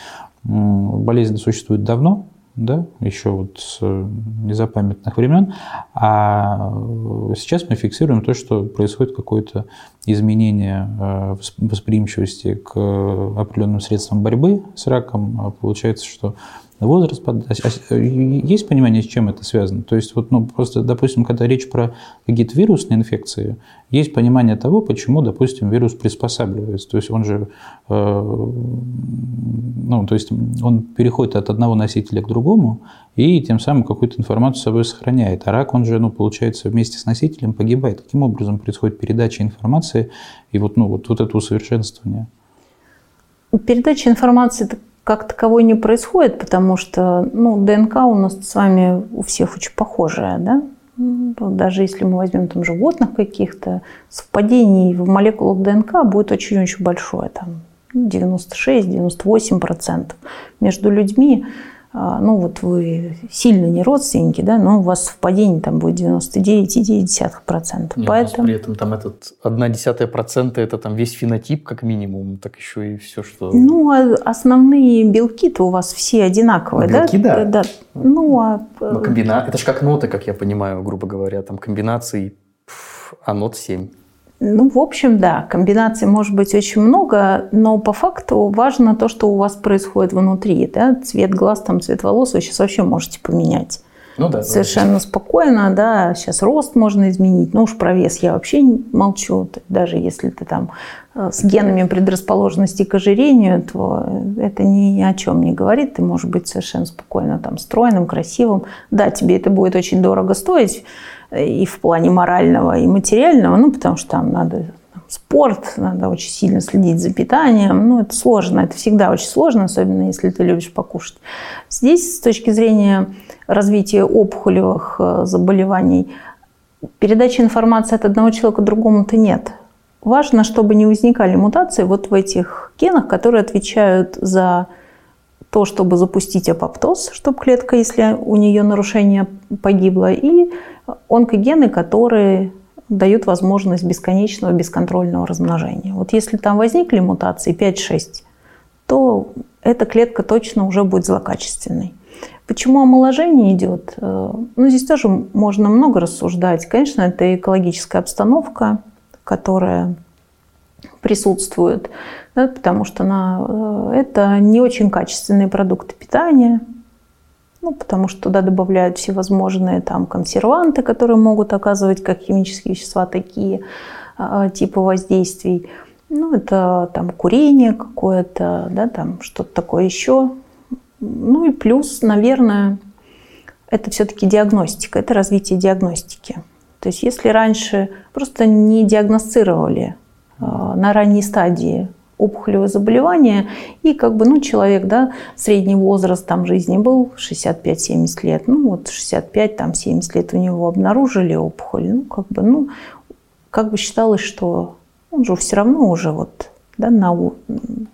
болезнь существует давно, да, еще вот с незапамятных времен, а сейчас мы фиксируем то, что происходит какое-то изменение э, восприимчивости к определенным средствам борьбы с раком. А получается, что возраст, а, а, есть понимание, с чем это связано? То есть, вот, ну, просто, допустим, когда речь про какие-то вирусные инфекции, есть понимание того, почему, допустим, вирус приспосабливается. То есть, он же, э, ну, то есть, он переходит от одного носителя к другому и тем самым какую-то информацию с собой сохраняет. А рак, он же, ну, получается, вместе с носителем погибает. Каким образом происходит передача информации и вот, ну, вот, вот это усовершенствование? Передача информации как таковой не происходит, потому что ну, ДНК у нас с вами у всех очень похожая, да? Даже если мы возьмем там животных каких-то, совпадений в молекулах ДНК будет очень-очень большое, там 96-98% между людьми ну вот вы сильно не родственники, да, но у вас совпадение там будет 99,9%. Нет, Поэтому... При этом там этот одна десятая процента это там весь фенотип как минимум, так еще и все, что... Ну, а основные белки-то у вас все одинаковые, белки, да? да. да. Ну, а... Но комбина... Это же как ноты, как я понимаю, грубо говоря, там комбинаций, а нот 7. Ну, в общем, да, комбинаций может быть очень много, но по факту важно то, что у вас происходит внутри. Да? Цвет глаз, там, цвет волос вы сейчас вообще можете поменять. Ну да. Совершенно да. спокойно, да, сейчас рост можно изменить. Ну уж про вес я вообще молчу. Даже если ты там э, с генами предрасположенности к ожирению, то это ни о чем не говорит. Ты можешь быть совершенно спокойно там стройным, красивым. Да, тебе это будет очень дорого стоить, и в плане морального, и материального, ну, потому что там надо там, спорт, надо очень сильно следить за питанием. Ну, это сложно, это всегда очень сложно, особенно если ты любишь покушать. Здесь, с точки зрения развития опухолевых э, заболеваний, передачи информации от одного человека к другому-то нет. Важно, чтобы не возникали мутации вот в этих генах, которые отвечают за то, чтобы запустить апоптоз, чтобы клетка, если у нее нарушение погибла, и онкогены, которые дают возможность бесконечного бесконтрольного размножения. Вот если там возникли мутации 5-6, то эта клетка точно уже будет злокачественной. Почему омоложение идет? Э, ну, здесь тоже можно много рассуждать. Конечно, это экологическая обстановка, которая присутствует, да, потому что она, э, это не очень качественные продукты питания, ну, потому что туда добавляют всевозможные там консерванты, которые могут оказывать как химические вещества такие э, типы воздействий. Ну, это там курение какое-то, да, там что-то такое еще. Ну и плюс, наверное, это все-таки диагностика, это развитие диагностики. То есть если раньше просто не диагностировали э, на ранней стадии опухолевое заболевание, и как бы, ну, человек, да, средний возраст там жизни был 65-70 лет, ну, вот 65, там, 70 лет у него обнаружили опухоль, ну, как бы, ну, как бы считалось, что он же все равно уже вот, да, на,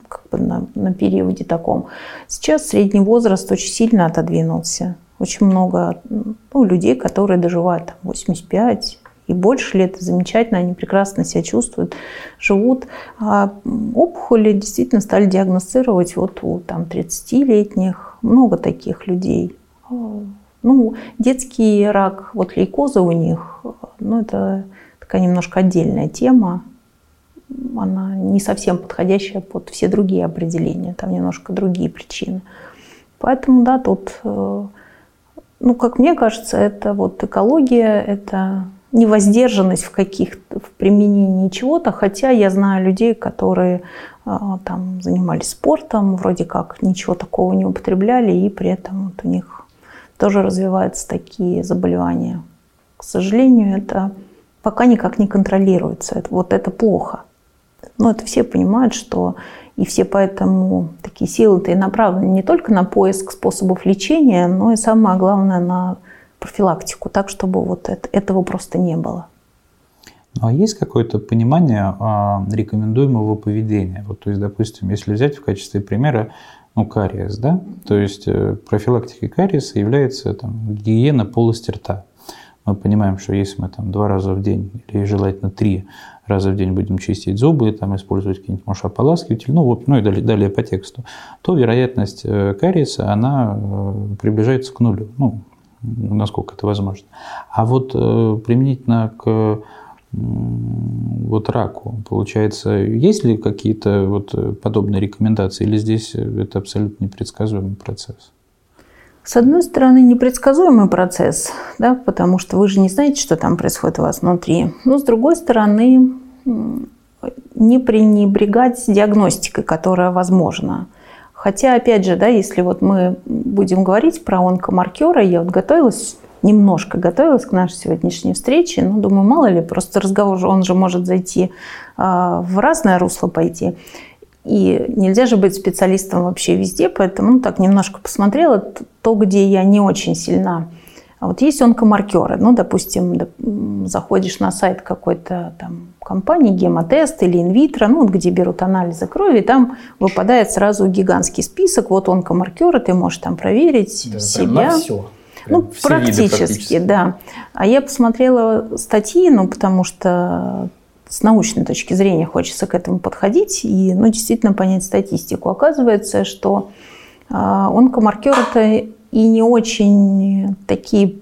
как бы на, на периоде таком. Сейчас средний возраст очень сильно отодвинулся. Очень много ну, людей, которые доживают там, 85, и больше лет, замечательно, они прекрасно себя чувствуют, живут. А опухоли действительно стали диагностировать вот у там, 30-летних, много таких людей. Ну, детский рак, вот лейкоза у них, ну, это такая немножко отдельная тема. Она не совсем подходящая под все другие определения, там немножко другие причины. Поэтому, да, тут, э, ну, как мне кажется, это вот экология, это невоздержанность в каких в применении чего-то, хотя я знаю людей, которые а, там занимались спортом, вроде как ничего такого не употребляли, и при этом вот у них тоже развиваются такие заболевания, к сожалению, это пока никак не контролируется. Это, вот это плохо. Но это все понимают, что и все поэтому такие силы-то и направлены не только на поиск способов лечения, но и самое главное на профилактику, так, чтобы вот это, этого просто не было. Ну, а есть какое-то понимание а, рекомендуемого поведения? Вот, то есть, допустим, если взять в качестве примера ну, кариес, да, то есть э, профилактикой кариеса является там, гигиена полости рта. Мы понимаем, что если мы там два раза в день или желательно три раза в день будем чистить зубы, там, использовать какие-нибудь, может, ополаскиватель, ну, вот, ну и далее, далее по тексту, то вероятность э, кариеса, она э, приближается к нулю, ну, насколько это возможно. А вот применительно к вот раку. Получается, есть ли какие-то вот подобные рекомендации или здесь это абсолютно непредсказуемый процесс? С одной стороны, непредсказуемый процесс, да, потому что вы же не знаете, что там происходит у вас внутри. Но с другой стороны, не пренебрегать диагностикой, которая возможна. Хотя, опять же, да, если вот мы будем говорить про онкомаркеры, я вот готовилась немножко готовилась к нашей сегодняшней встрече, но думаю, мало ли, просто разговор, он же может зайти а, в разное русло пойти. И нельзя же быть специалистом вообще везде, поэтому ну, так немножко посмотрела то, где я не очень сильна. А вот есть онкомаркеры. Ну, допустим, заходишь на сайт какой-то там компании, гемотест или инвитро, ну, где берут анализы крови, там выпадает сразу гигантский список. Вот онкомаркеры, ты можешь там проверить да, себя. На все ну, практически, практически, да. А я посмотрела статьи, ну, потому что с научной точки зрения хочется к этому подходить и, ну, действительно понять статистику. Оказывается, что э, онкомаркеры это и не очень такие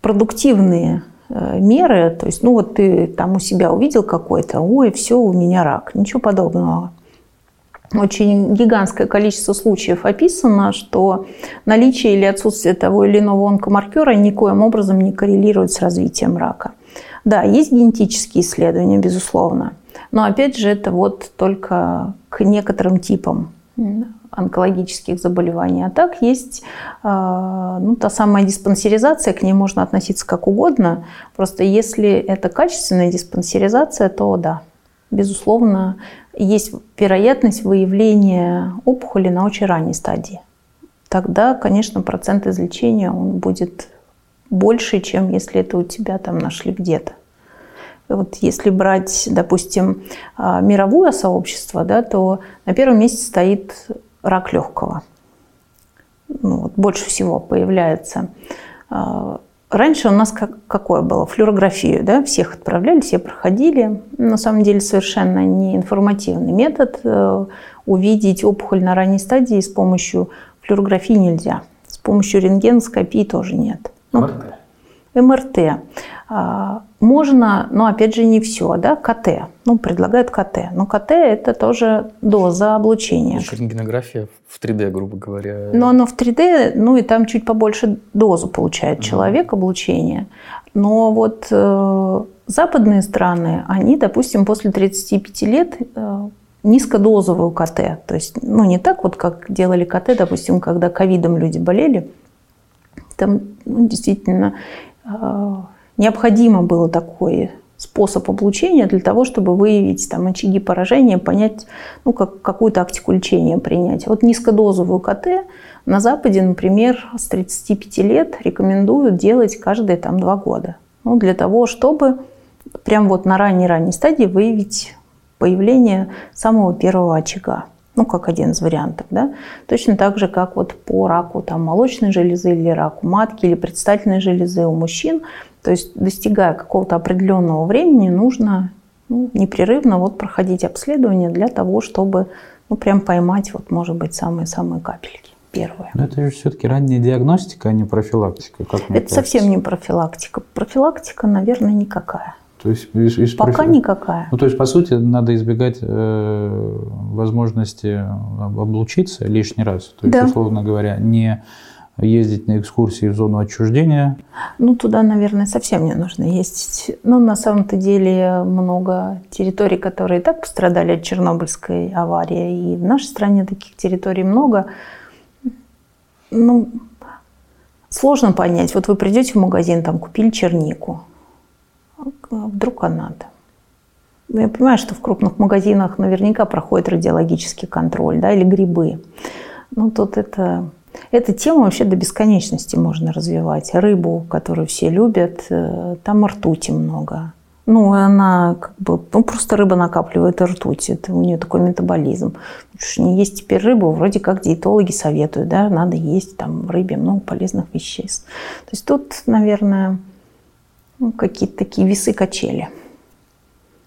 продуктивные меры. То есть, ну, вот ты там у себя увидел какой-то, ой, все, у меня рак. Ничего подобного очень гигантское количество случаев описано, что наличие или отсутствие того или иного онкомаркера никоим образом не коррелирует с развитием рака. Да, есть генетические исследования, безусловно, но опять же это вот только к некоторым типам онкологических заболеваний. А так есть а, ну, та самая диспансеризация, к ней можно относиться как угодно. Просто если это качественная диспансеризация, то да, безусловно, есть вероятность выявления опухоли на очень ранней стадии. Тогда, конечно, процент излечения он будет больше, чем если это у тебя там нашли где-то. Вот если брать, допустим, а, мировое сообщество, да, то на первом месте стоит рак легкого. Ну, вот больше всего появляется а, Раньше у нас как, какое было? Флюорографию, да, всех отправляли, все проходили. На самом деле совершенно не информативный метод. Э, увидеть опухоль на ранней стадии с помощью флюорографии нельзя. С помощью рентгеноскопии тоже нет. Ну, МРТ. А, можно, но опять же не все, да, КТ. Ну, предлагают КТ. Но КТ это тоже доза облучения. Рентгенография в 3D, грубо говоря. Но оно в 3D, ну и там чуть побольше дозу получает угу. человек облучения. Но вот э, западные страны, они, допустим, после 35 лет э, низкодозовую КТ. То есть, ну, не так вот, как делали КТ, допустим, когда ковидом люди болели. Там ну, действительно э, необходимо было такой способ облучения для того, чтобы выявить там, очаги поражения, понять, ну, как, какую тактику лечения принять. Вот низкодозовую КТ на Западе, например, с 35 лет рекомендуют делать каждые там, два года. Ну, для того, чтобы прямо вот на ранней-ранней стадии выявить появление самого первого очага ну, как один из вариантов, да, точно так же, как вот по раку там, молочной железы или раку матки или предстательной железы у мужчин, то есть достигая какого-то определенного времени, нужно ну, непрерывно вот проходить обследование для того, чтобы ну, прям поймать, вот, может быть, самые-самые капельки первые. Но это же все-таки ранняя диагностика, а не профилактика. Как это кажется. совсем не профилактика. Профилактика, наверное, никакая. То есть из, из Пока профи... никакая. Ну, то есть, по сути, надо избегать э, возможности облучиться лишний раз. То есть, да. условно говоря, не ездить на экскурсии в зону отчуждения. Ну, туда, наверное, совсем не нужно ездить. Но на самом-то деле много территорий, которые и так пострадали от Чернобыльской аварии. И в нашей стране таких территорий много. Ну, сложно понять. Вот вы придете в магазин, там купили чернику, а вдруг она там. Ну, я понимаю, что в крупных магазинах наверняка проходит радиологический контроль, да, или грибы. Ну, тут это Эту тему вообще до бесконечности можно развивать. Рыбу, которую все любят, э, там ртути много. Ну, она как бы, ну, просто рыба накапливает ртуть, это у нее такой метаболизм. Что не есть теперь рыбу, вроде как диетологи советуют, да, надо есть там рыбе много полезных веществ. То есть тут, наверное, ну, какие-то такие весы-качели.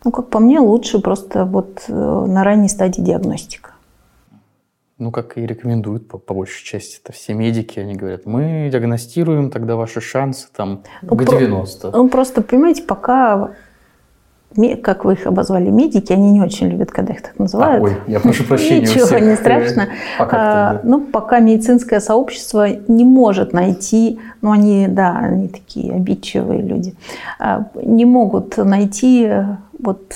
Ну, как по мне, лучше просто вот э, на ранней стадии диагностика. Ну, как и рекомендуют по, по большей части. Это все медики, они говорят, мы диагностируем тогда ваши шансы там ну, к 90. Про, ну, просто, понимаете, пока как вы их обозвали, медики, они не очень любят, когда их так называют. А, ой, я прошу прощения. Ничего не страшно. А, ну, пока медицинское сообщество не может найти, ну, они, да, они такие обидчивые люди, а, не могут найти вот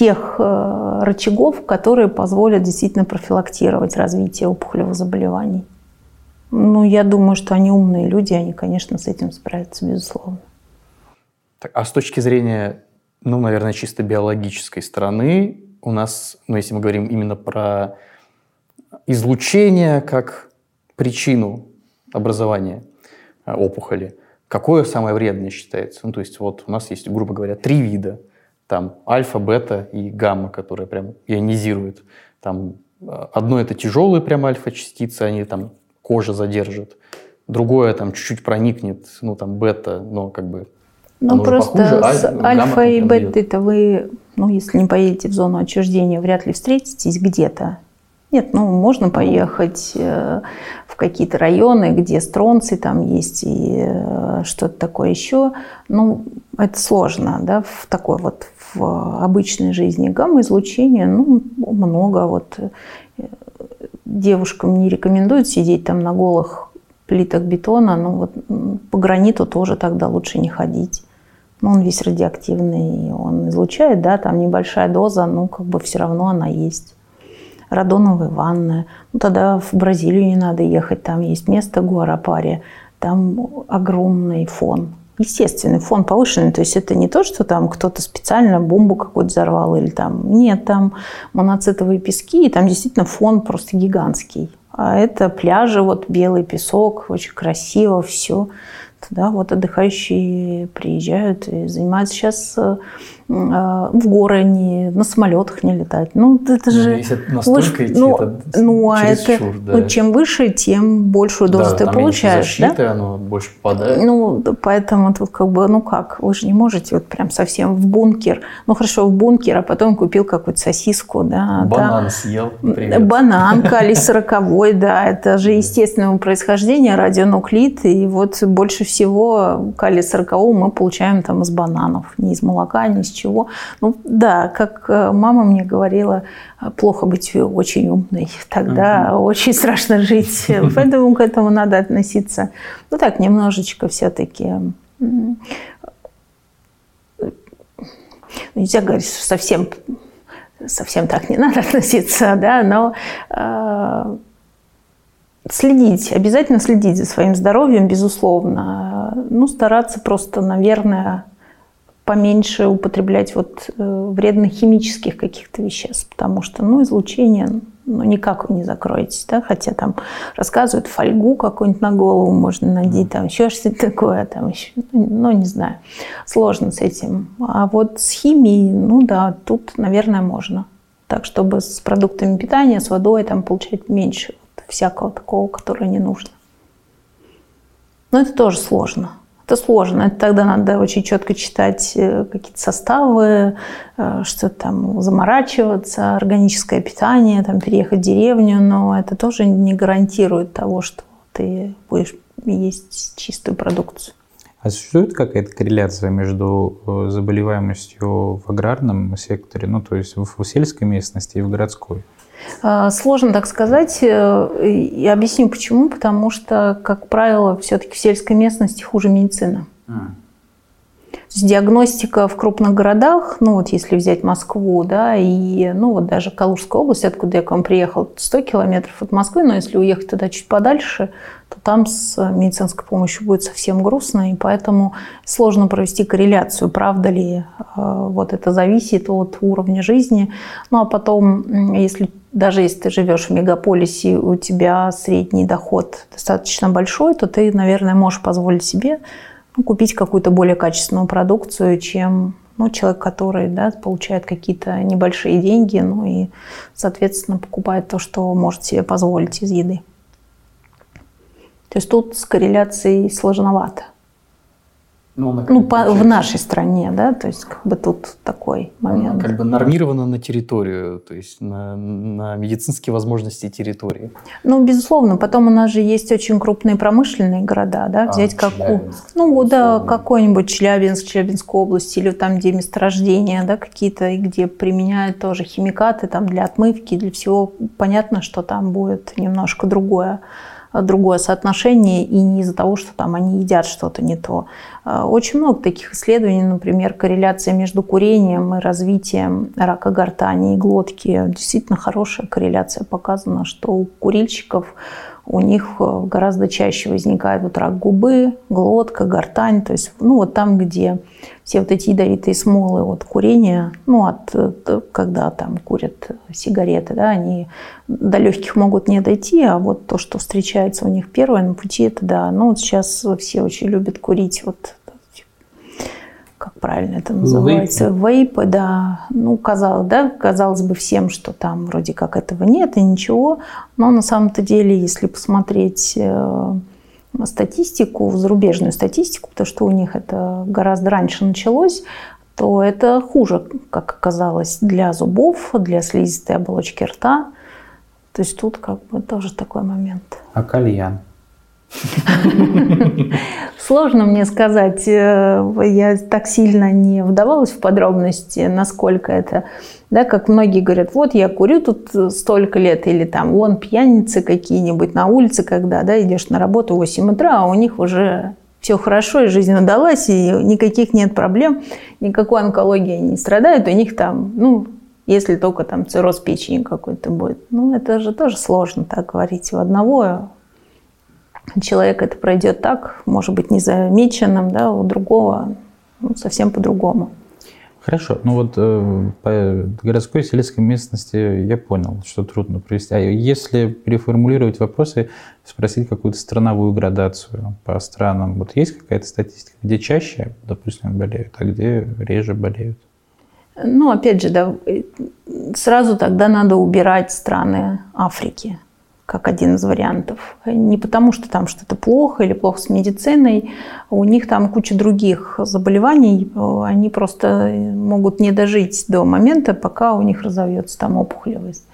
тех э, рычагов, которые позволят действительно профилактировать развитие опухолевых заболеваний. Ну, я думаю, что они умные люди, они, конечно, с этим справятся, безусловно. Так, а с точки зрения, ну, наверное, чисто биологической стороны, у нас, ну, если мы говорим именно про излучение как причину образования э, опухоли, какое самое вредное считается? Ну, то есть вот у нас есть, грубо говоря, три вида – там альфа, бета и гамма, которые прям ионизируют. Там э, одно это тяжелые прям альфа-частицы, они там кожа задержат. Другое там чуть-чуть проникнет, ну там бета, но как бы ну, просто похуже, с а, альфа и бета это вы, ну, если не поедете в зону отчуждения, вряд ли встретитесь где-то. Нет, ну, можно поехать э, в какие-то районы, где стронций там есть и э, что-то такое еще. Ну, это сложно, да, в такой вот в обычной жизни. Гамма-излучения, ну, много. Вот э, девушкам не рекомендуют сидеть там на голых плитах бетона, но вот по граниту тоже тогда лучше не ходить. Но он весь радиоактивный, он излучает, да, там небольшая доза, но как бы все равно она есть. Радоновые ванны. Ну, тогда в Бразилию не надо ехать, там есть место Гуарапари, там огромный фон естественный фон повышенный. То есть это не то, что там кто-то специально бомбу какую-то взорвал или там... Нет, там моноцитовые пески, и там действительно фон просто гигантский. А это пляжи, вот белый песок, очень красиво все. Туда вот отдыхающие приезжают и занимаются сейчас э, в горы не на самолетах не летать. Ну, это ну, же... Если настолько идти, ну, это ну, а это, чур, да. ну, чем выше, тем большую дозу да, ты получаешь. защиты, да? оно больше попадает. Ну, поэтому тут как бы, ну как, вы же не можете вот прям совсем в бункер. Ну, хорошо, в бункер, а потом купил какую-то сосиску, да. Банан да. съел, привет. Банан, калий сороковой, да, это же естественного происхождения, радионуклид, и вот больше всего калий сорокового мы получаем там из бананов, не из молока, не из чего. Ну да, как э, мама мне говорила, плохо быть очень умной, тогда угу. очень страшно жить. Поэтому к этому надо относиться, ну так, немножечко все-таки нельзя говорить, что совсем, совсем так не надо относиться, да, но э, следить, обязательно следить за своим здоровьем, безусловно. Ну, стараться просто, наверное, поменьше употреблять вот э, вредных химических каких-то веществ, потому что, ну, излучение, ну, никак вы не закроетесь, да, хотя там рассказывают фольгу какую-нибудь на голову можно надеть, там еще что-то такое, там еще, ну, ну, не знаю, сложно с этим. А вот с химией, ну, да, тут, наверное, можно. Так, чтобы с продуктами питания, с водой там получать меньше всякого такого, которое не нужно. Но это тоже сложно. Это сложно. Это тогда надо очень четко читать э, какие-то составы, э, что там заморачиваться, органическое питание, там переехать в деревню, но это тоже не гарантирует того, что ты будешь есть чистую продукцию. А существует какая-то корреляция между э, заболеваемостью в аграрном секторе, ну то есть в сельской местности и в городской? А, сложно так сказать. Э, и объясню почему. Потому что, как правило, все-таки в сельской местности хуже медицина. Диагностика в крупных городах, ну вот если взять Москву, да, и ну вот даже Калужская область, откуда я к вам приехал, 100 километров от Москвы, но если уехать туда чуть подальше, то там с медицинской помощью будет совсем грустно, и поэтому сложно провести корреляцию, правда ли э, вот это зависит от уровня жизни. Ну а потом, если даже если ты живешь в мегаполисе, у тебя средний доход достаточно большой, то ты, наверное, можешь позволить себе ну, купить какую-то более качественную продукцию, чем ну, человек, который да, получает какие-то небольшие деньги, ну и, соответственно, покупает то, что может себе позволить из еды. То есть тут с корреляцией сложновато. Ну, ну по, в нашей стране, да, то есть как бы тут такой момент. Она как бы нормирована на территорию, то есть на, на медицинские возможности территории. Ну, безусловно. Потом у нас же есть очень крупные промышленные города, да, а, взять как ну да, какой-нибудь Челябинск, Челябинскую область или там, где месторождения, да, какие-то, и где применяют тоже химикаты там для отмывки, для всего. Понятно, что там будет немножко другое другое соотношение, и не из-за того, что там они едят что-то не то. А, очень много таких исследований, например, корреляция между курением и развитием рака гортани и глотки. Действительно хорошая корреляция показана, что у курильщиков у них э, гораздо чаще возникает вот рак губы, глотка, гортань. То есть, ну, вот там, где все вот эти ядовитые смолы от курения, ну, от, э, когда там курят сигареты, да, они до легких могут не дойти, а вот то, что встречается у них первое на пути, это да. Ну, вот сейчас все очень любят курить вот как правильно это называется, вейпы, вейпы да. Ну, казалось, да, казалось бы всем, что там вроде как этого нет и ничего, но на самом-то деле, если посмотреть э, статистику, зарубежную статистику, потому что у них это гораздо раньше началось, то это хуже, как оказалось, для зубов, для слизистой оболочки рта. То есть тут как бы тоже такой момент. А кальян? Сложно мне сказать, э, я так сильно не вдавалась в подробности, насколько это, да, как многие говорят, вот я курю тут столько лет, или там вон пьяницы какие-нибудь на улице, когда, да, идешь на работу в 8 утра, а у них уже все хорошо, и жизнь удалась, и никаких нет проблем, никакой онкологии не страдают, у них там, ну, если только там цирроз печени какой-то будет. Ну, это же тоже сложно так говорить. У одного человек это пройдет так, может быть, незамеченным, да, у другого ну, совсем по-другому. Хорошо, ну вот э, по городской сельской местности я понял, что трудно провести. А если переформулировать вопросы, спросить какую-то страновую градацию по странам, вот есть какая-то статистика, где чаще, допустим, болеют, а где реже болеют? Ну, опять же, да, э, сразу тогда надо убирать страны Африки как один из вариантов. Не потому, что там что-то плохо или плохо с медициной. У них там куча других заболеваний. Они просто могут не дожить до момента, пока у них разовьется там опухолевость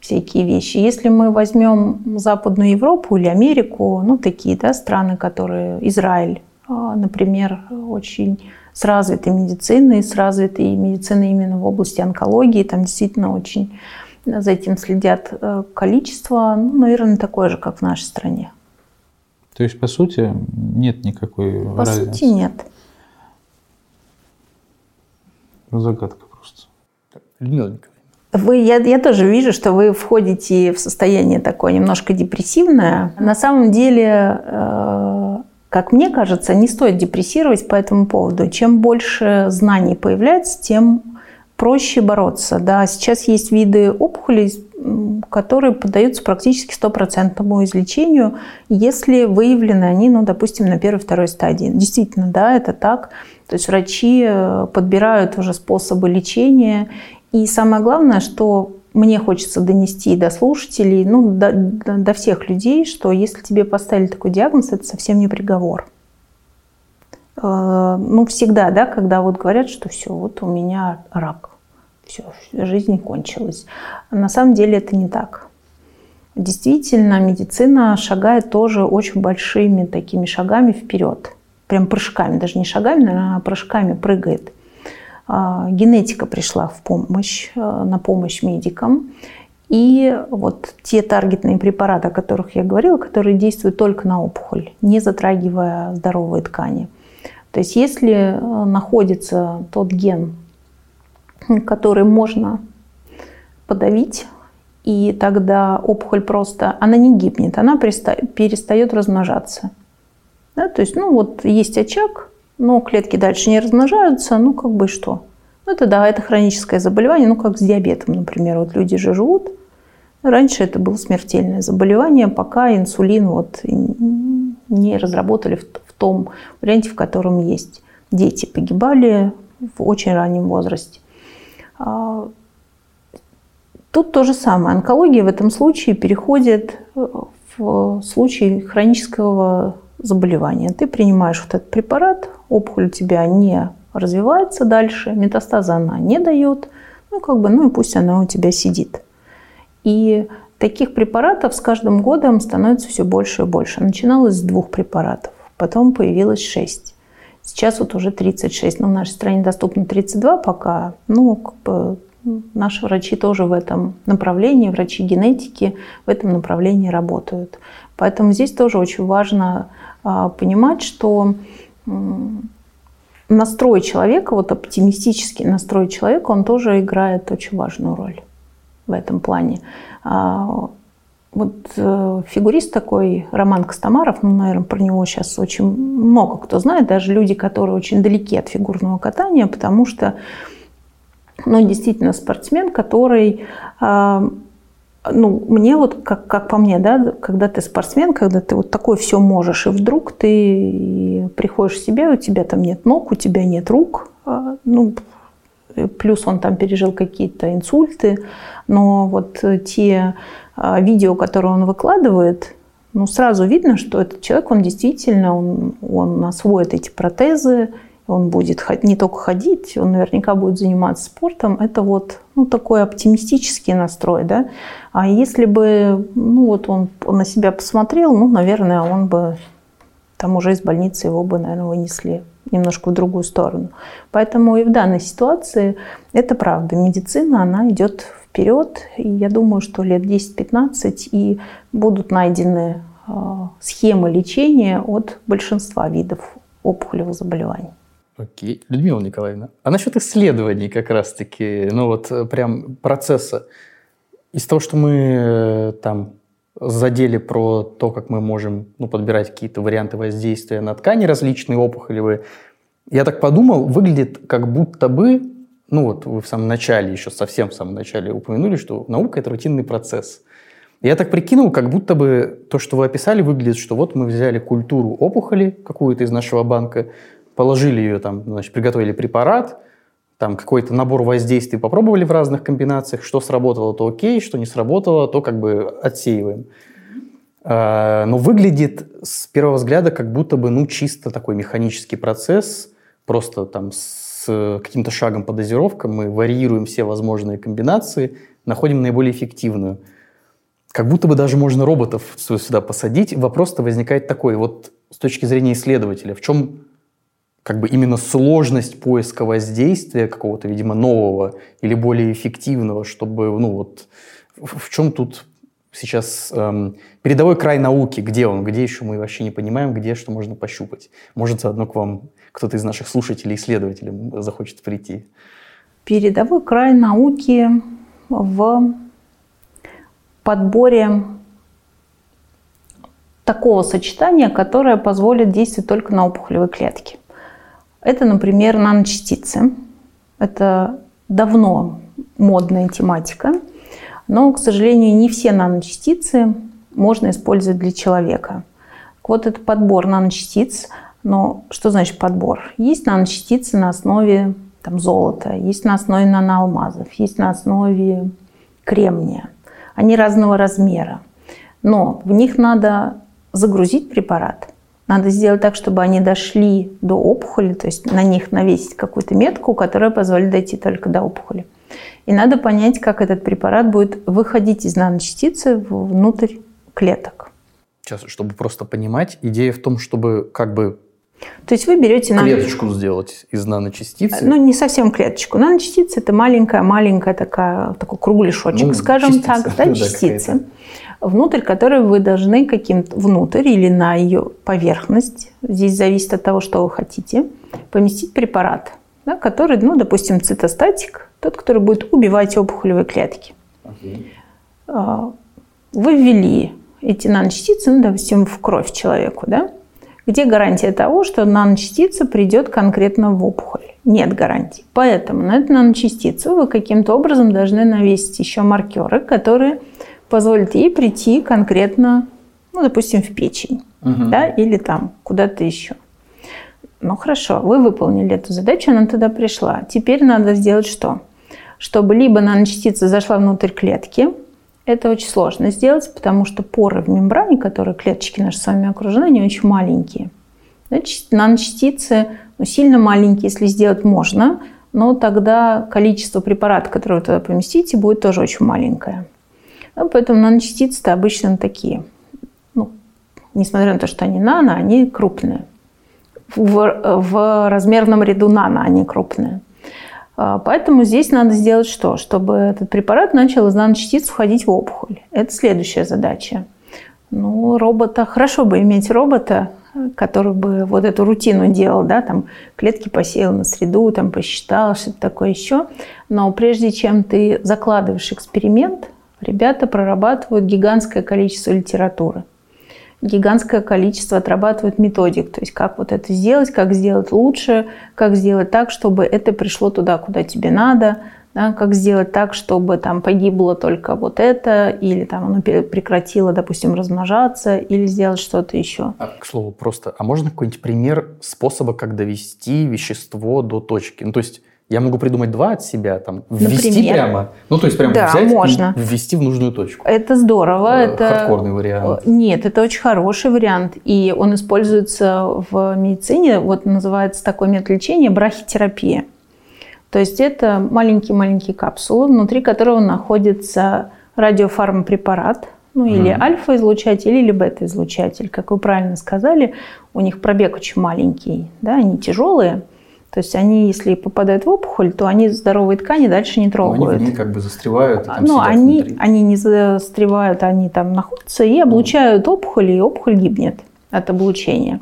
всякие вещи. Если мы возьмем Западную Европу или Америку, ну, такие да, страны, которые... Израиль, а, например, очень с развитой медициной, с развитой медициной именно в области онкологии. Там действительно очень за этим следят. Э, количество, ну, наверное, такое же, как в нашей стране. То есть, по сути, нет никакой по разницы? По сути, нет. Загадка просто. Людмила вы, я, я тоже вижу, что вы входите в состояние такое немножко депрессивное. На самом деле, э, как мне кажется, не стоит депрессировать по этому поводу. Чем больше знаний появляется, тем проще бороться. Да, сейчас есть виды опухолей, которые поддаются практически стопроцентному излечению, если выявлены они, ну, допустим, на первой-второй стадии. Действительно, да, это так. То есть врачи э, подбирают уже способы лечения. И самое главное, что мне хочется донести до слушателей, ну, до, до всех людей, что если тебе поставили такой диагноз, это совсем не приговор. Э, ну, всегда, да, когда вот говорят, что все, вот у меня рак, все, жизнь кончилась. На самом деле это не так. Действительно, медицина шагает тоже очень большими такими шагами вперед. Прям прыжками, даже не шагами, наверное, а прыжками прыгает. А, генетика пришла в помощь, э, на помощь медикам. И вот те таргетные препараты, о которых я говорила, которые действуют только на опухоль, не затрагивая здоровые ткани – То есть если э, находится тот ген, который можно подавить, и тогда опухоль просто, она не гибнет, она перестает размножаться. Да, то есть, ну вот есть очаг, но клетки дальше не размножаются, ну как бы что? Ну это да, это хроническое заболевание, ну как с диабетом, например. Вот люди же живут, раньше это было смертельное заболевание, пока инсулин вот не разработали том варианте, в котором есть. Дети погибали в очень раннем возрасте. А, тут то же самое. Онкология в этом случае переходит в случай хронического заболевания. Ты принимаешь вот этот препарат, опухоль у тебя не развивается дальше, метастаза она не дает, ну как бы, ну и пусть она у тебя сидит. И таких препаратов с каждым годом становится все больше и больше. Начиналось с двух препаратов, потом появилось шесть. Сейчас вот уже 36, но в нашей стране доступно 32 пока. Ну, как бы наши врачи тоже в этом направлении, врачи генетики в этом направлении работают. Поэтому здесь тоже очень важно а, понимать, что настрой человека, вот оптимистический настрой человека, он тоже играет очень важную роль в этом плане. Вот э, фигурист такой, Роман Костомаров, ну, наверное, про него сейчас очень много кто знает, даже люди, которые очень далеки от фигурного катания, потому что, ну, действительно, спортсмен, который а, ну, мне вот, как, как по мне, да, когда ты спортсмен, когда ты вот такое все можешь, и вдруг ты приходишь в себя, у тебя там нет ног, у тебя нет рук, а, ну, плюс он там пережил какие-то инсульты, но вот те а, видео, которые он выкладывает, ну, сразу видно, что этот человек, он действительно, он, он освоит эти протезы, он будет не только ходить, он наверняка будет заниматься спортом. Это вот ну, такой оптимистический настрой. Да? А если бы ну, вот он на себя посмотрел, ну, наверное, он бы там уже из больницы его бы, наверное, вынесли немножко в другую сторону. Поэтому и в данной ситуации это правда. Медицина, она идет вперед. И я думаю, что лет 10-15 и будут найдены э, схемы лечения от большинства видов опухолевых заболеваний. Окей. Людмила Николаевна, а насчет исследований как раз-таки, ну вот э, прям процесса, из того, что мы э, там задели про то, как мы можем ну, подбирать какие-то варианты воздействия на ткани различные опухолевые, я так подумал, выглядит как будто бы, ну вот вы в самом начале, еще совсем в самом начале упомянули, что наука – это рутинный процесс. Я так прикинул, как будто бы то, что вы описали, выглядит, что вот мы взяли культуру опухоли какую-то из нашего банка, положили ее там, значит, приготовили препарат, там какой-то набор воздействий попробовали в разных комбинациях, что сработало, то окей, что не сработало, то как бы отсеиваем. А, но выглядит с первого взгляда как будто бы ну чисто такой механический процесс, просто там с каким-то шагом по дозировкам мы варьируем все возможные комбинации, находим наиболее эффективную. Как будто бы даже можно роботов сюда посадить. Вопрос-то возникает такой, вот с точки зрения исследователя, в чем как бы именно сложность поиска воздействия какого-то, видимо, нового или более эффективного, чтобы, ну вот, в, чем тут сейчас эм, передовой край науки, где он, где еще мы вообще не понимаем, где что можно пощупать. Может, заодно к вам кто-то из наших слушателей, исследователей захочет прийти. Передовой край науки в подборе такого сочетания, которое позволит действовать только на опухолевой клетке. Это, например, наночастицы. Это давно модная тематика, но, к сожалению, не все наночастицы можно использовать для человека. Вот это подбор наночастиц. Но что значит подбор? Есть наночастицы на основе там, золота, есть на основе наноалмазов, есть на основе кремния. Они разного размера. Но в них надо загрузить препарат – надо сделать так, чтобы они дошли до опухоли, то есть на них навесить какую-то метку, которая позволит дойти только до опухоли. И надо понять, как этот препарат будет выходить из наночастицы внутрь клеток. Сейчас, чтобы просто понимать, идея в том, чтобы как бы то есть вы берете клеточку нано... сделать из наночастицы? Ну, не совсем клеточку. Наночастица – это маленькая-маленькая такая, такой кругляшочек, ну, скажем частица. так, да, частицы. Внутрь которой вы должны каким-то внутрь или на ее поверхность, здесь зависит от того, что вы хотите, поместить препарат, да, который, ну, допустим, цитостатик, тот, который будет убивать опухолевые клетки. Okay. Вы ввели эти наночастицы, ну, допустим, в кровь человеку, да? Где гарантия того, что наночастица придет конкретно в опухоль? Нет гарантии. Поэтому на эту наночастицу вы каким-то образом должны навесить еще маркеры, которые позволят ей прийти конкретно, ну, допустим, в печень, угу. да, или там куда-то еще. Ну хорошо, вы выполнили эту задачу, она туда пришла. Теперь надо сделать что? Чтобы либо наночастица зашла внутрь клетки, это очень сложно сделать, потому что поры в мембране, которые клеточки наши с вами окружены, они очень маленькие. Значит, наночастицы ну, сильно маленькие, если сделать можно, но тогда количество препарата, который вы туда поместите, будет тоже очень маленькое. Ну, поэтому наночастицы-то обычно такие. Ну, несмотря на то, что они нано, они крупные. В, в размерном ряду нано они крупные. А, поэтому здесь надо сделать что? Чтобы этот препарат начал из наночастиц входить в опухоль. Это следующая задача. Ну, робота, хорошо бы иметь робота, который бы вот эту рутину делал, да, там клетки посеял на среду, там посчитал, что-то такое еще. Но прежде чем ты закладываешь эксперимент, ребята прорабатывают гигантское количество литературы – гигантское количество отрабатывают методик, то есть как вот это сделать, как сделать лучше, как сделать так, чтобы это пришло туда, куда тебе надо, да, как сделать так, чтобы там погибло только вот это, или там оно прекратило, допустим, размножаться, или сделать что-то еще. А, к слову, просто, а можно какой-нибудь пример способа, как довести вещество до точки? Ну, то есть я могу придумать два от себя, там, ввести Например? прямо. Ну, то есть прямо да, взять можно. и ввести в нужную точку. Это здорово. Э, это хардкорный вариант. Нет, это очень хороший вариант. И он используется в медицине. Вот называется такой метод лечения брахитерапия. То есть это маленькие-маленькие капсулы, внутри которого находится радиофармпрепарат, ну или mm. альфа-излучатель, или бета-излучатель. Как вы правильно сказали, у них пробег очень маленький, да, они тяжелые – то есть они, если попадают в опухоль, то они здоровые ткани дальше не трогают. Но они в ней как бы застревают. И там ну, они, они не застревают, они там находятся и облучают опухоль, и опухоль гибнет от облучения.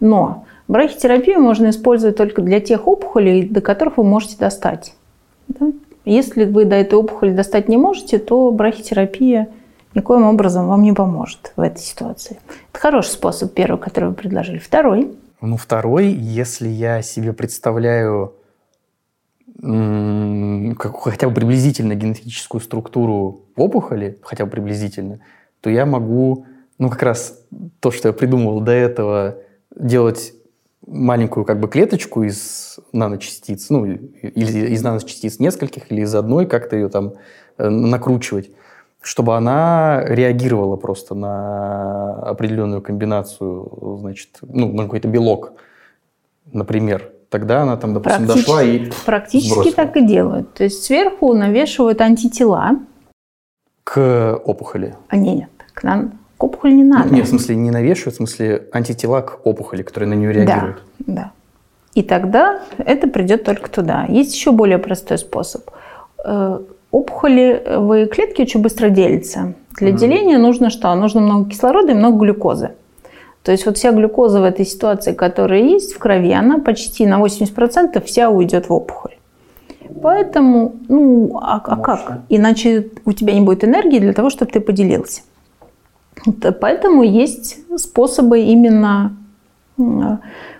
Но брахитерапию можно использовать только для тех опухолей, до которых вы можете достать. Да? Если вы до этой опухоли достать не можете, то брахитерапия никоим образом вам не поможет в этой ситуации. Это хороший способ, первый, который вы предложили. Второй – ну, второй, если я себе представляю как, хотя бы приблизительно генетическую структуру опухоли, хотя бы приблизительно, то я могу, ну, как раз то, что я придумывал до этого, делать маленькую как бы клеточку из наночастиц, ну, или из наночастиц нескольких, или из одной, как-то ее там э, накручивать чтобы она реагировала просто на определенную комбинацию, значит, ну, на какой-то белок, например. Тогда она там, допустим, Практически, дошла и Практически сбросила. так и делают. То есть сверху навешивают антитела. К опухоли? А нет, к, нам, к опухоли не надо. Нет, в смысле не навешивают, в смысле антитела к опухоли, которые на нее реагируют. Да, да. И тогда это придет только туда. Есть еще более простой способ э, Опухолевые клетки очень быстро делятся. Для mm деления нужно что? Нужно много кислорода и много глюкозы. То есть вот вся глюкоза в этой ситуации, которая есть в крови, она почти на 80% вся уйдет в опухоль. Поэтому, ну, а, а как? Иначе у тебя не будет энергии для того, чтобы ты поделился. Поэтому есть способы именно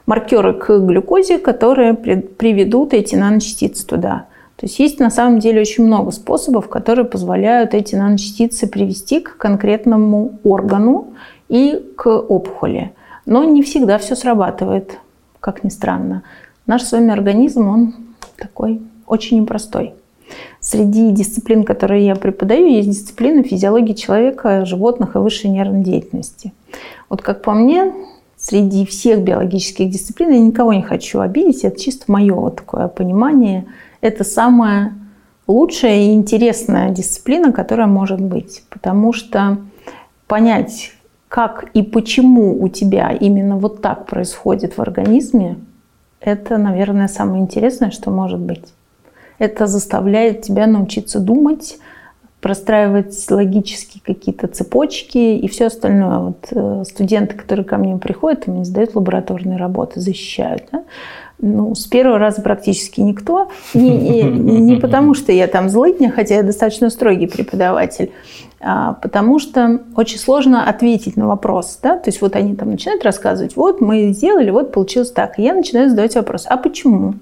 маркеры к глюкозе, которые приведут эти наночастицы туда. То есть есть на самом деле очень много способов, которые позволяют эти наночастицы привести к конкретному органу и к опухоли. Но не всегда все срабатывает, как ни странно. Наш с вами организм, он такой очень непростой. Среди дисциплин, которые я преподаю, есть дисциплины физиологии человека, животных и высшей нервной деятельности. Вот как по мне, среди всех биологических дисциплин я никого не хочу обидеть, это чисто мое вот такое понимание – это самая лучшая и интересная дисциплина, которая может быть. Потому что понять, как и почему у тебя именно вот так происходит в организме, это, наверное, самое интересное, что может быть. Это заставляет тебя научиться думать, простраивать логические какие-то цепочки и все остальное. Вот э, студенты, которые ко мне приходят, они сдают лабораторные работы, защищают. Да? Ну, с первого раза практически никто. Не, не, потому, что я там злыдня, хотя я достаточно строгий преподаватель, а потому что очень сложно ответить на вопрос. Да? То есть вот они там начинают рассказывать, вот мы сделали, вот получилось так. И я начинаю задавать вопрос, а почему?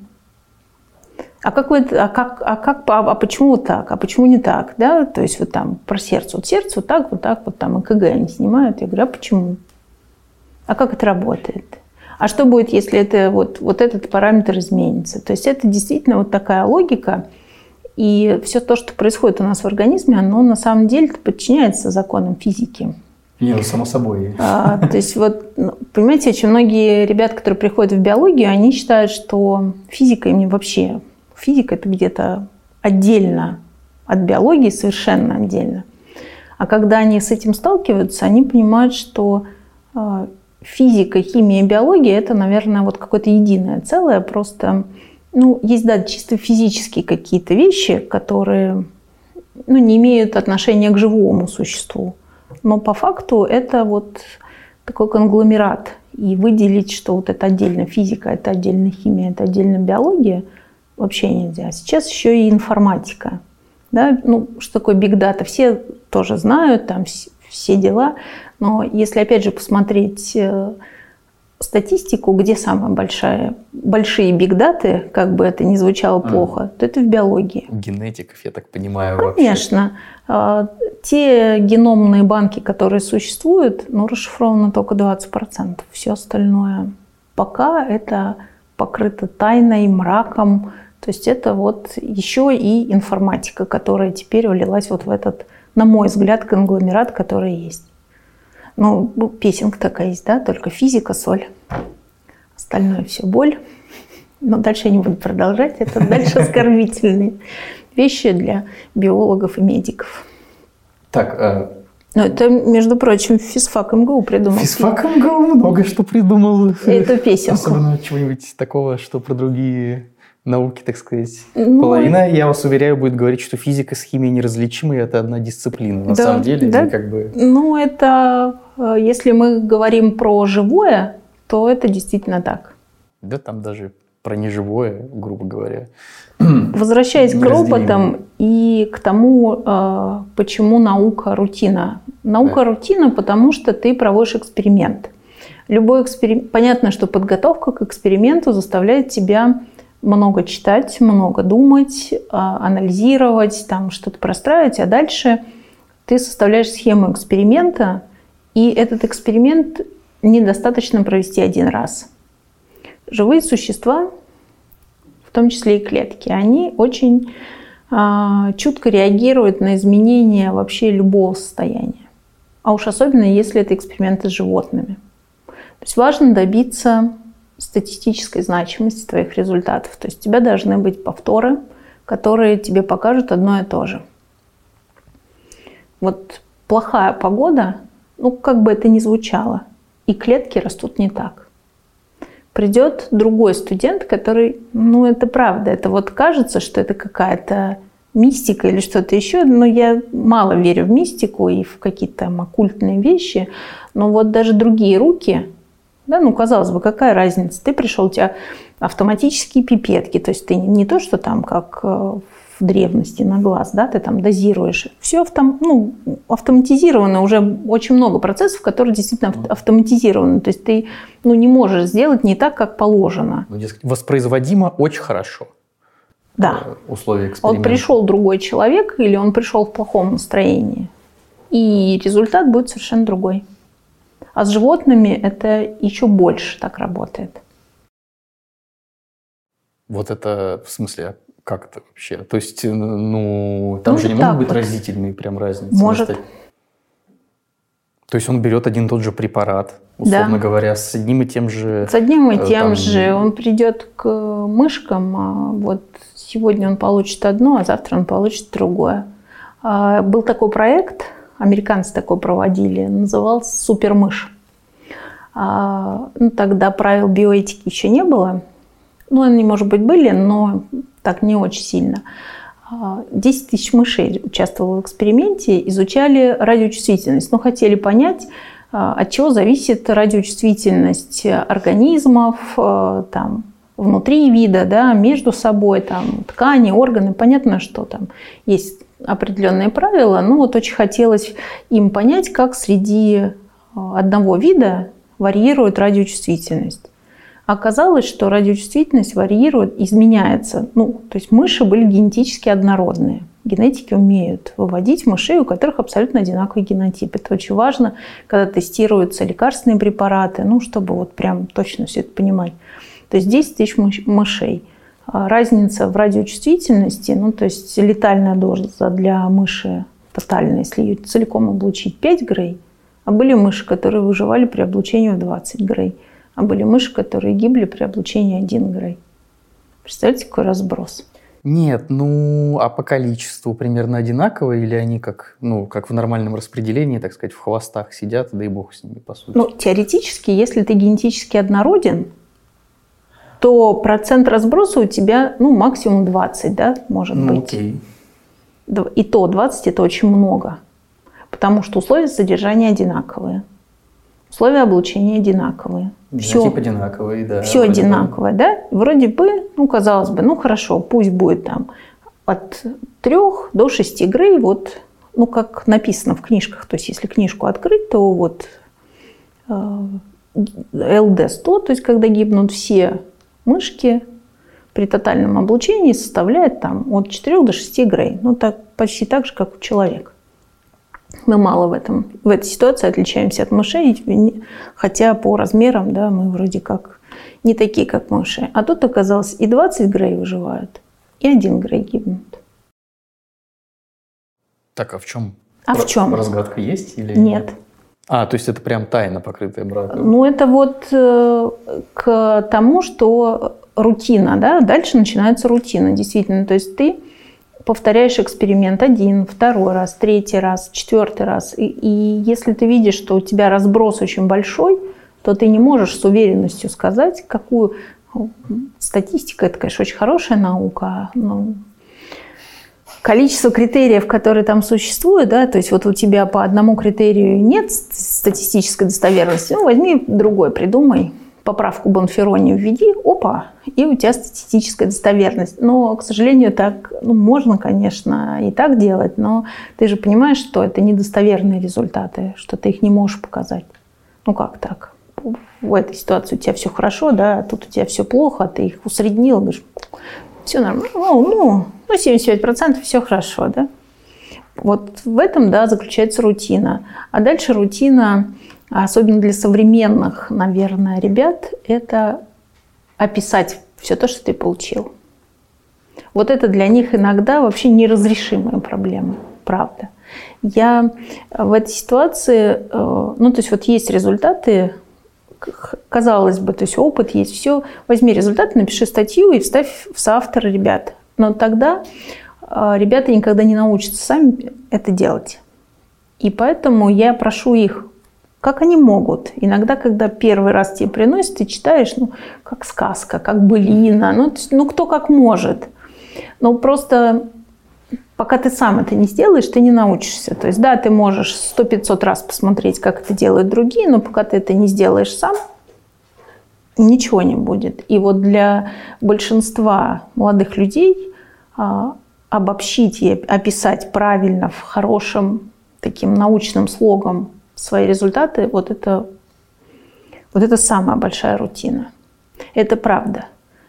а как, вы, а, как, а, как, а, а почему вот так, а почему не так, да, то есть вот там про сердце, вот сердце вот так, вот так, вот там ЭКГ они снимают, я говорю, а почему? А как это работает? А что будет, если это вот, вот этот параметр изменится? То есть это действительно вот такая логика, и все то, что происходит у нас в организме, оно на самом деле подчиняется законам физики. Нет, ну, само собой. А, то есть вот, ну, понимаете, очень многие ребята, которые приходят в биологию, они считают, что физика им вообще Физика это где-то отдельно от биологии, совершенно отдельно. А когда они с этим сталкиваются, они понимают, что а, физика, химия биология это, наверное, вот какое-то единое целое. Просто, ну, есть, да, чисто физические какие-то вещи, которые ну, не имеют отношения к живому существу. Но по факту это вот такой конгломерат. И выделить, что вот это отдельно физика, это отдельно химия, это отдельно биология – вообще нельзя. Сейчас еще и информатика. Да? Ну, что такое биг дата? Все тоже знают, там все дела. Но если, опять же, посмотреть э, статистику, где самые большая, большие бигдаты, как бы это ни звучало а. плохо, то это в биологии. Генетиков, я так понимаю, Конечно. Вообще. Те геномные банки, которые существуют, ну, расшифровано только 20%. Все остальное пока это покрыто тайной, мраком, то есть это вот еще и информатика, которая теперь влилась вот в этот, на мой взгляд, конгломерат, который есть. Ну, ну, песенка такая есть, да, только физика, соль. Остальное все боль. Но дальше я не буду продолжать. Это дальше оскорбительные вещи для биологов и медиков. Так, э, ну, это, между прочим, физфак МГУ придумал. Физфак МГУ много что придумал. Это песенку. Особенно чего-нибудь такого, что про другие науки, так сказать. Ну, Половина, я вас уверяю, будет говорить, что физика с химией неразличимы, это одна дисциплина. На да, самом деле, да? как бы... Ну, это, если мы говорим про живое, то это действительно так. Да, там даже про неживое, грубо говоря. Возвращаясь к роботам и к тому, э, почему наука рутина. Наука да. рутина, потому что ты проводишь эксперимент. Любой эксперимент... Понятно, что подготовка к эксперименту заставляет тебя много читать, много думать, а, анализировать, там что-то простраивать, а дальше ты составляешь схему эксперимента, и этот эксперимент недостаточно провести один раз. Живые существа, в том числе и клетки, они очень а, чутко реагируют на изменения вообще любого состояния. А уж особенно, если это эксперименты с животными. То есть важно добиться статистической значимости твоих результатов. То есть у тебя должны быть повторы, которые тебе покажут одно и то же. Вот плохая погода, ну как бы это ни звучало, и клетки растут не так. Придет другой студент, который, ну это правда, это вот кажется, что это какая-то мистика или что-то еще, но я мало верю в мистику и в какие-то там оккультные вещи, но вот даже другие руки, да, ну, казалось бы, какая разница? Ты пришел, у тебя автоматические пипетки, то есть ты не то, что там как э, в древности на глаз, да, ты там дозируешь. Все автом, ну, автоматизировано, уже очень много процессов, которые действительно автоматизированы. То есть ты ну, не можешь сделать не так, как положено. Ну, воспроизводимо очень хорошо. Да. Э, условия эксперимента. Он пришел другой человек или он пришел в плохом настроении. И результат будет совершенно другой. А с животными это еще больше так работает. Вот это в смысле, как это вообще? То есть, ну, там ну, же не могут быть вот. разительные прям разницы. Может. То есть он берет один и тот же препарат, условно да. говоря, с одним и тем же. С одним и э, тем там... же. Он придет к мышкам, а вот сегодня он получит одно, а завтра он получит другое. А, был такой проект американцы такой проводили, назывался «Супермышь». А, ну, тогда правил биоэтики еще не было. Ну, они, может быть, были, но так не очень сильно. 10 тысяч мышей участвовало в эксперименте, изучали радиочувствительность, но хотели понять, от чего зависит радиочувствительность организмов, там, внутри вида, да, между собой, там, ткани, органы. Понятно, что там есть определенные правила, но вот очень хотелось им понять, как среди одного вида варьирует радиочувствительность. Оказалось, что радиочувствительность варьирует, изменяется. Ну, то есть мыши были генетически однородные. Генетики умеют выводить мышей, у которых абсолютно одинаковый генотип. Это очень важно, когда тестируются лекарственные препараты, ну, чтобы вот прям точно все это понимать. То есть 10 тысяч мышей. А разница в радиочувствительности, ну, то есть летальная доза для мыши тотальная, если ее целиком облучить, 5 грей, а были мыши, которые выживали при облучении в 20 грей, а были мыши, которые гибли при облучении 1 грей. Представляете, какой разброс? Нет, ну, а по количеству примерно одинаково, или они как, ну, как в нормальном распределении, так сказать, в хвостах сидят, да и бог с ними, по сути? Ну, теоретически, если ты генетически однороден, то процент разброса у тебя, ну, максимум 20, да, может ну, быть. Окей. И то 20 это очень много, потому что условия содержания одинаковые. Условия облучения одинаковые. Все типа одинаковые, да. Все одинаковое, бы. да? Вроде бы, ну, казалось бы, ну, хорошо, пусть будет там от 3 до 6 грей, вот, ну, как написано в книжках. То есть, если книжку открыть, то вот э, ЛД-100, то есть, когда гибнут все мышки при тотальном облучении составляет там от 4 до 6 грей. Ну, так, почти так же, как у человека. Мы мало в, этом, в этой ситуации отличаемся от мышей, хотя по размерам да, мы вроде как не такие, как мыши. А тут оказалось и 20 грей выживают, и 1 грей гибнут. Так, а в чем? А в чем? Разгадка есть или нет? А, то есть это прям тайна, покрытая браком? Ну, это вот э, к тому, что рутина, да, дальше начинается рутина, действительно. То есть ты повторяешь эксперимент один, второй раз, третий раз, четвертый раз. И, и если ты видишь, что у тебя разброс очень большой, то ты не можешь с уверенностью сказать, какую статистика, это, конечно, очень хорошая наука, но количество критериев, которые там существуют, да, то есть вот у тебя по одному критерию нет статистической достоверности, ну, возьми другой, придумай, поправку Бонферони введи, опа, и у тебя статистическая достоверность. Но, к сожалению, так ну, можно, конечно, и так делать, но ты же понимаешь, что это недостоверные результаты, что ты их не можешь показать. Ну как так? В этой ситуации у тебя все хорошо, да, а тут у тебя все плохо, а ты их усреднил, говоришь, все нормально, ну, ну, ну 75% все хорошо, да. Вот в этом, да, заключается рутина. А дальше рутина, особенно для современных, наверное, ребят, это описать все то, что ты получил. Вот это для них иногда вообще неразрешимая проблема, правда. Я в этой ситуации, э, ну то есть вот есть результаты казалось бы, то есть опыт есть, все, возьми результат, напиши статью и вставь в соавтора ребят. Но тогда а, ребята никогда не научатся сами это делать. И поэтому я прошу их, как они могут. Иногда, когда первый раз тебе приносят, ты читаешь, ну, как сказка, как былина, ну, ну кто как может. Но просто пока ты сам это не сделаешь, ты не научишься. То есть, да, ты можешь сто 500 раз посмотреть, как это делают другие, но пока ты это не сделаешь сам, ничего не будет. И вот для большинства молодых людей а, обобщить и описать правильно в хорошем таким научным слогом свои результаты, вот это, вот это самая большая рутина. Это правда.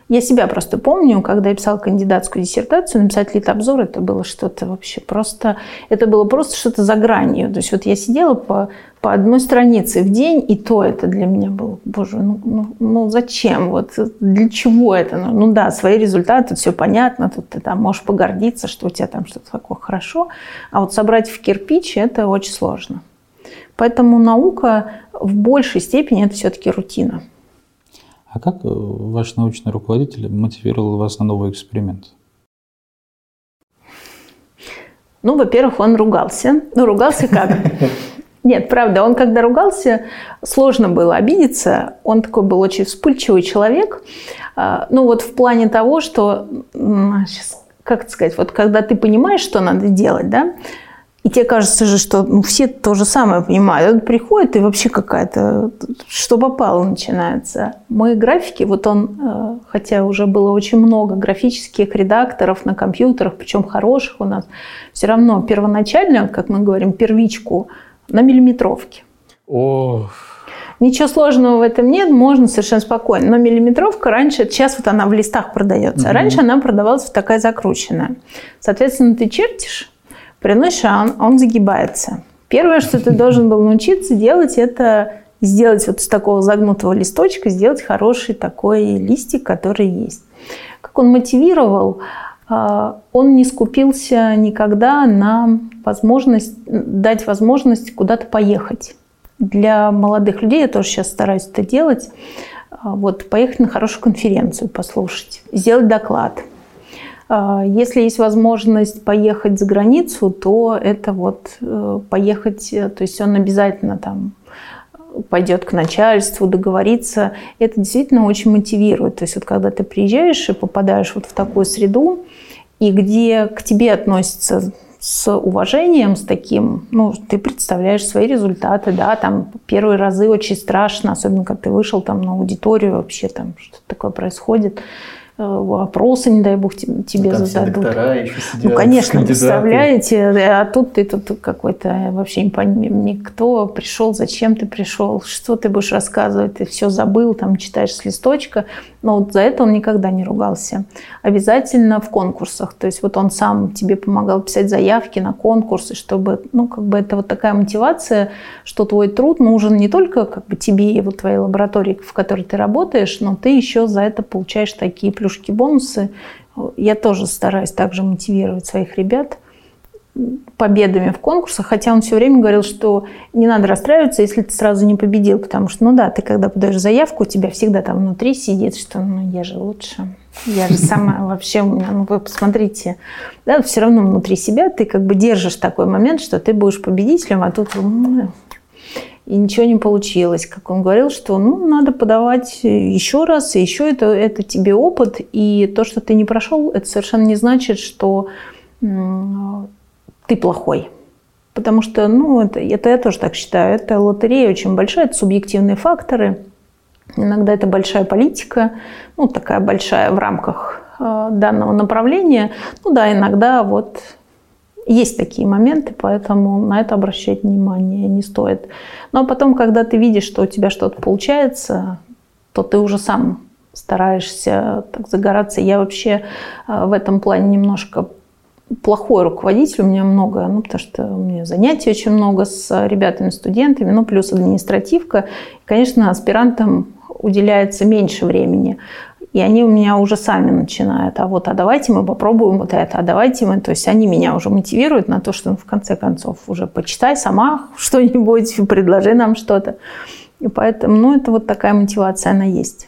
Я себя просто помню, когда я писала кандидатскую диссертацию, написать литобзор, это было что-то вообще просто, это было просто что-то за гранью. То есть вот я сидела по, по одной странице в день, и то это для меня было, боже, ну, ну, ну зачем, вот для чего это? Ну, ну да, свои результаты, все понятно, тут ты там можешь погордиться, что у тебя там что-то такое хорошо, а вот собрать в кирпич это очень сложно. Поэтому наука в большей степени это все-таки рутина. А как э, ваш научный руководитель мотивировал вас на новый эксперимент? Ну, во-первых, он ругался. Ну, ругался как? Нет, правда, он когда ругался, сложно было обидеться. Он такой был очень вспыльчивый человек. А, ну, вот в плане того, что сейчас как это сказать, вот когда ты понимаешь, что надо делать, да, и тебе кажется же, что ну, все то же самое понимают. Он приходит, и вообще какая-то, что попало, начинается. Мои графики, вот он, э, хотя уже было очень много графических редакторов на компьютерах, причем хороших у нас, все равно первоначально, как мы говорим, первичку на миллиметровке. О, Ничего сложного в этом нет, можно совершенно спокойно. Но миллиметровка раньше, сейчас вот она в листах продается, а раньше она продавалась такая закрученная. Соответственно, ты чертишь, приносишь, а он, он загибается. Первое, что ты должен был научиться делать, это сделать вот с такого загнутого листочка, сделать хороший такой листик, который есть. Как он мотивировал, а, он не скупился никогда на возможность, дать возможность куда-то поехать для молодых людей, я тоже сейчас стараюсь это делать, а, вот, поехать на хорошую конференцию, послушать, сделать доклад. А, если есть возможность поехать за границу, то это вот э, поехать, э, то есть он обязательно там пойдет к начальству, договориться. Это действительно очень мотивирует. То есть вот когда ты приезжаешь и попадаешь вот в такую среду, и где к тебе относятся с уважением, с таким, ну, ты представляешь свои результаты, да, там первые разы очень страшно, особенно когда ты вышел там на аудиторию, вообще там что-то такое происходит. Э, вопросы, не дай бог, тебе там зададут. доктора еще сидят, ну, конечно, кандидаты. представляете, а тут ты тут какой-то вообще не понятно, никто пришел, зачем ты пришел, что ты будешь рассказывать, ты все забыл, там читаешь с листочка, но вот за это он никогда не ругался. Обязательно в конкурсах, то есть вот он сам тебе помогал писать заявки на конкурсы, чтобы, ну, как бы это вот такая мотивация, что твой труд нужен не только как бы тебе и вот твоей лаборатории, в которой ты работаешь, но ты еще за это получаешь такие плюшки, бонусы. Я тоже стараюсь также мотивировать своих ребят победами в конкурсах, хотя он все время говорил, что не надо расстраиваться, если ты сразу не победил, потому что, ну да, ты когда подаешь заявку, у тебя всегда там внутри сидит, что ну я же лучше, я же сама вообще, у меня, ну вы посмотрите, да, все равно внутри себя ты как бы держишь такой момент, что ты будешь победителем, а тут и ничего не получилось. Как он говорил, что ну, надо подавать еще раз, и еще это, это тебе опыт, и то, что ты не прошел, это совершенно не значит, что ты плохой. Потому что, ну, это, это я тоже так считаю, это лотерея очень большая, это субъективные факторы. Иногда это большая политика, ну, такая большая в рамках э, данного направления. Ну да, иногда вот есть такие моменты, поэтому на это обращать внимание не стоит. Но потом, когда ты видишь, что у тебя что-то получается, то ты уже сам стараешься так загораться. Я вообще в этом плане немножко плохой руководитель, у меня много, ну, потому что у меня занятий очень много с ребятами, студентами, ну, плюс административка. И, конечно, аспирантам уделяется меньше времени. И они у меня уже сами начинают, а вот, а давайте мы попробуем вот это, а давайте мы, то есть они меня уже мотивируют на то, что ну, в конце концов уже почитай сама что-нибудь, предложи нам что-то. И поэтому, ну, это вот такая мотивация, она есть.